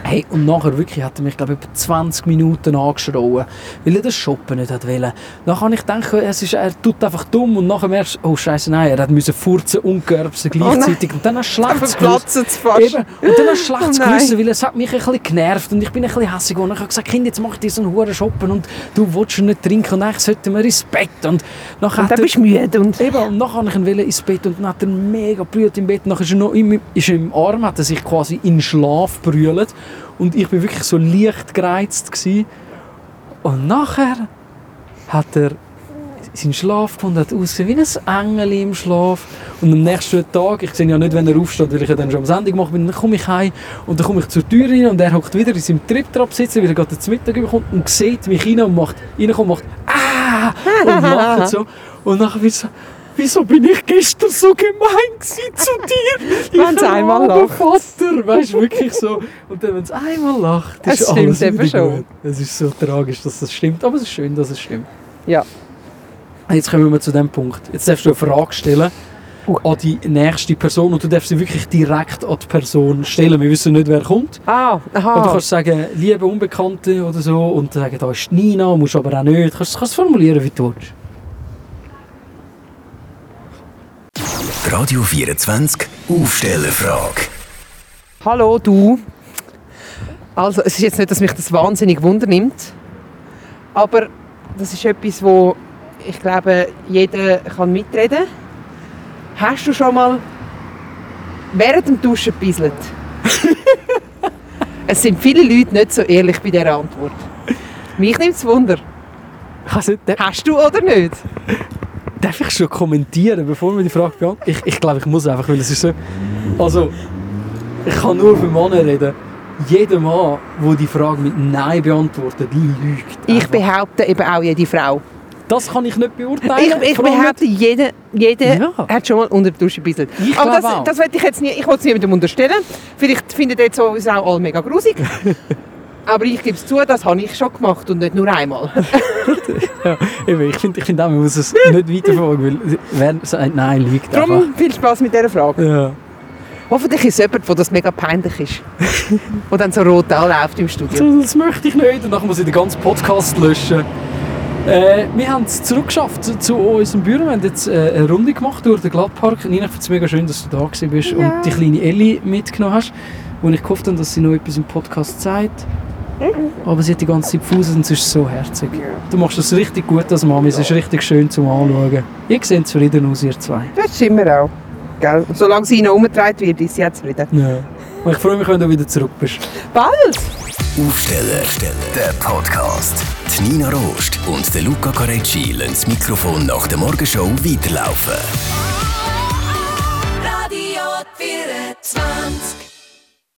Hey, und nachher wirklich hat er mich, glaube ich, etwa 20 Minuten angeschrien, weil er das Shoppen nicht hat wollen. Dann kann ich denken, es ist, er tut einfach dumm und nachher merkst du, oh Scheiße, nein, er hat müssen furzen und gerbsen gleichzeitig und dann hast du schlechtes *laughs* fast. Eben. Und dann hast du schlechtes Oh. Gewissen, weil es hat mich ein bisschen genervt und ich bin ein bisschen hässig geworden. Ich habe gesagt, Kind, jetzt mach ich diesen Huren shoppen und du willst schon nicht trinken und eigentlich sollten wir ins Bett. Und nachher Und dann bist du müde. Und Eben, und nachher wollte ich ihn wollen ins Bett und dann hat er mega brüllt im Bett. Nachher ist er noch im, ist er im Arm, hat er sich quasi in Schlaf brüllt. Und ich bin wirklich so leicht gereizt gewesen. Und nachher hat er seinen Schlaf gefunden, hat ausgesehen wie ein Engel im Schlaf. Und am nächsten Tag, ich sehe ja nicht, wenn er aufsteht, weil ich ja dann schon am Sendung gemacht bin, dann komme ich heim und dann komme ich zur Tür rein und er hockt wieder in seinem Trip-Trap sitzen, weil er gerade zum Mittag bekommt und sieht mich rein und macht, reinkommt und macht «Ah!» und *laughs* lacht so. Und nachher wird so Wieso bin ich gestern so gemein zu dir? Wenn's einmal armer lacht. Vater, weißt du, wirklich so. Und dann, wenn es einmal lacht, Es ist stimmt alles eben schon. gut. Es ist so tragisch, dass das stimmt, aber es ist schön, dass es stimmt. ja. Jetzt kommen wir zu dem Punkt. Jetzt darfst du eine Frage stellen an die nächste Person und du darfst sie wirklich direkt an die Person stellen. Wir wissen nicht, wer kommt. Ah, Und du aha. kannst sagen, liebe Unbekannte oder so und sagen, da ist Nina, musst aber auch nicht. Du kannst kannst es formulieren, wie du willst. Radio 24 Aufstellerfrage. Hallo, du. Also, es ist jetzt nicht, dass mich das wahnsinnig wundernimmt. Aber das ist etwas, wo ich glaube, jeder kann mitreden Hast du schon mal während dem Duschen gebisselt? *laughs* es sind viele Leute nicht so ehrlich bei dieser Antwort. Mich nimmt es Wunder. Hast du oder nicht? Darf ich schon kommentieren, bevor wir die Frage beantworten? Ich, ich glaube, ich muss einfach, weil es ist so... Also, ich kann nur für Männer reden. Jeder Mann, der die Frage mit Nein beantwortet, lügt. Ich einfach. behaupte eben auch jede Frau. Das kann ich nicht beurteilen. Ich, ich behaupte, jeder, jeder Ja. hat schon mal unter der Dusche gebisselt. Ich Aber das, auch. das will ich jetzt nie, ich will es niemandem unterstellen. Vielleicht finden jetzt so uns auch alle mega grusig. *laughs* Aber ich gebe es zu, das habe ich schon gemacht und nicht nur einmal. *laughs* Ja, ich finde ich find auch, man muss es nicht weiterfragen, weil wer sagt Nein, einfach. Darum viel Spaß mit dieser Frage. Ja. Hoffentlich ist es jemand, wo das mega peinlich ist. *laughs* Wo dann so rot anläuft im Studio. Das möchte ich nicht und dann muss ich den ganzen Podcast löschen. Äh, wir haben es zurückgeschafft zu, zu unserem Büro. Wir haben jetzt äh, eine Runde gemacht durch den Glattpark. Nina, ich finde es mega schön, dass du da gewesen bist Ja. und die kleine Ellie mitgenommen hast, wo ich habe, dass sie noch etwas im Podcast sagt. Aber sie hat die ganze Zeit Fuß und es ist so herzig. Du machst das richtig gut als Mami, es ist richtig schön zum Anschauen. Ihr seht zufrieden aus, ihr zwei. Das stimmt mir auch. Gell? Solange sie noch umgedreht wird, ist sie auch zufrieden. Ja. Und ich freue mich, wenn du wieder zurück bist. Bald! Aufsteller, der Podcast. Die Nina Rost und der Luca Carecci lassen das Mikrofon nach der Morgenshow weiterlaufen. Radio 24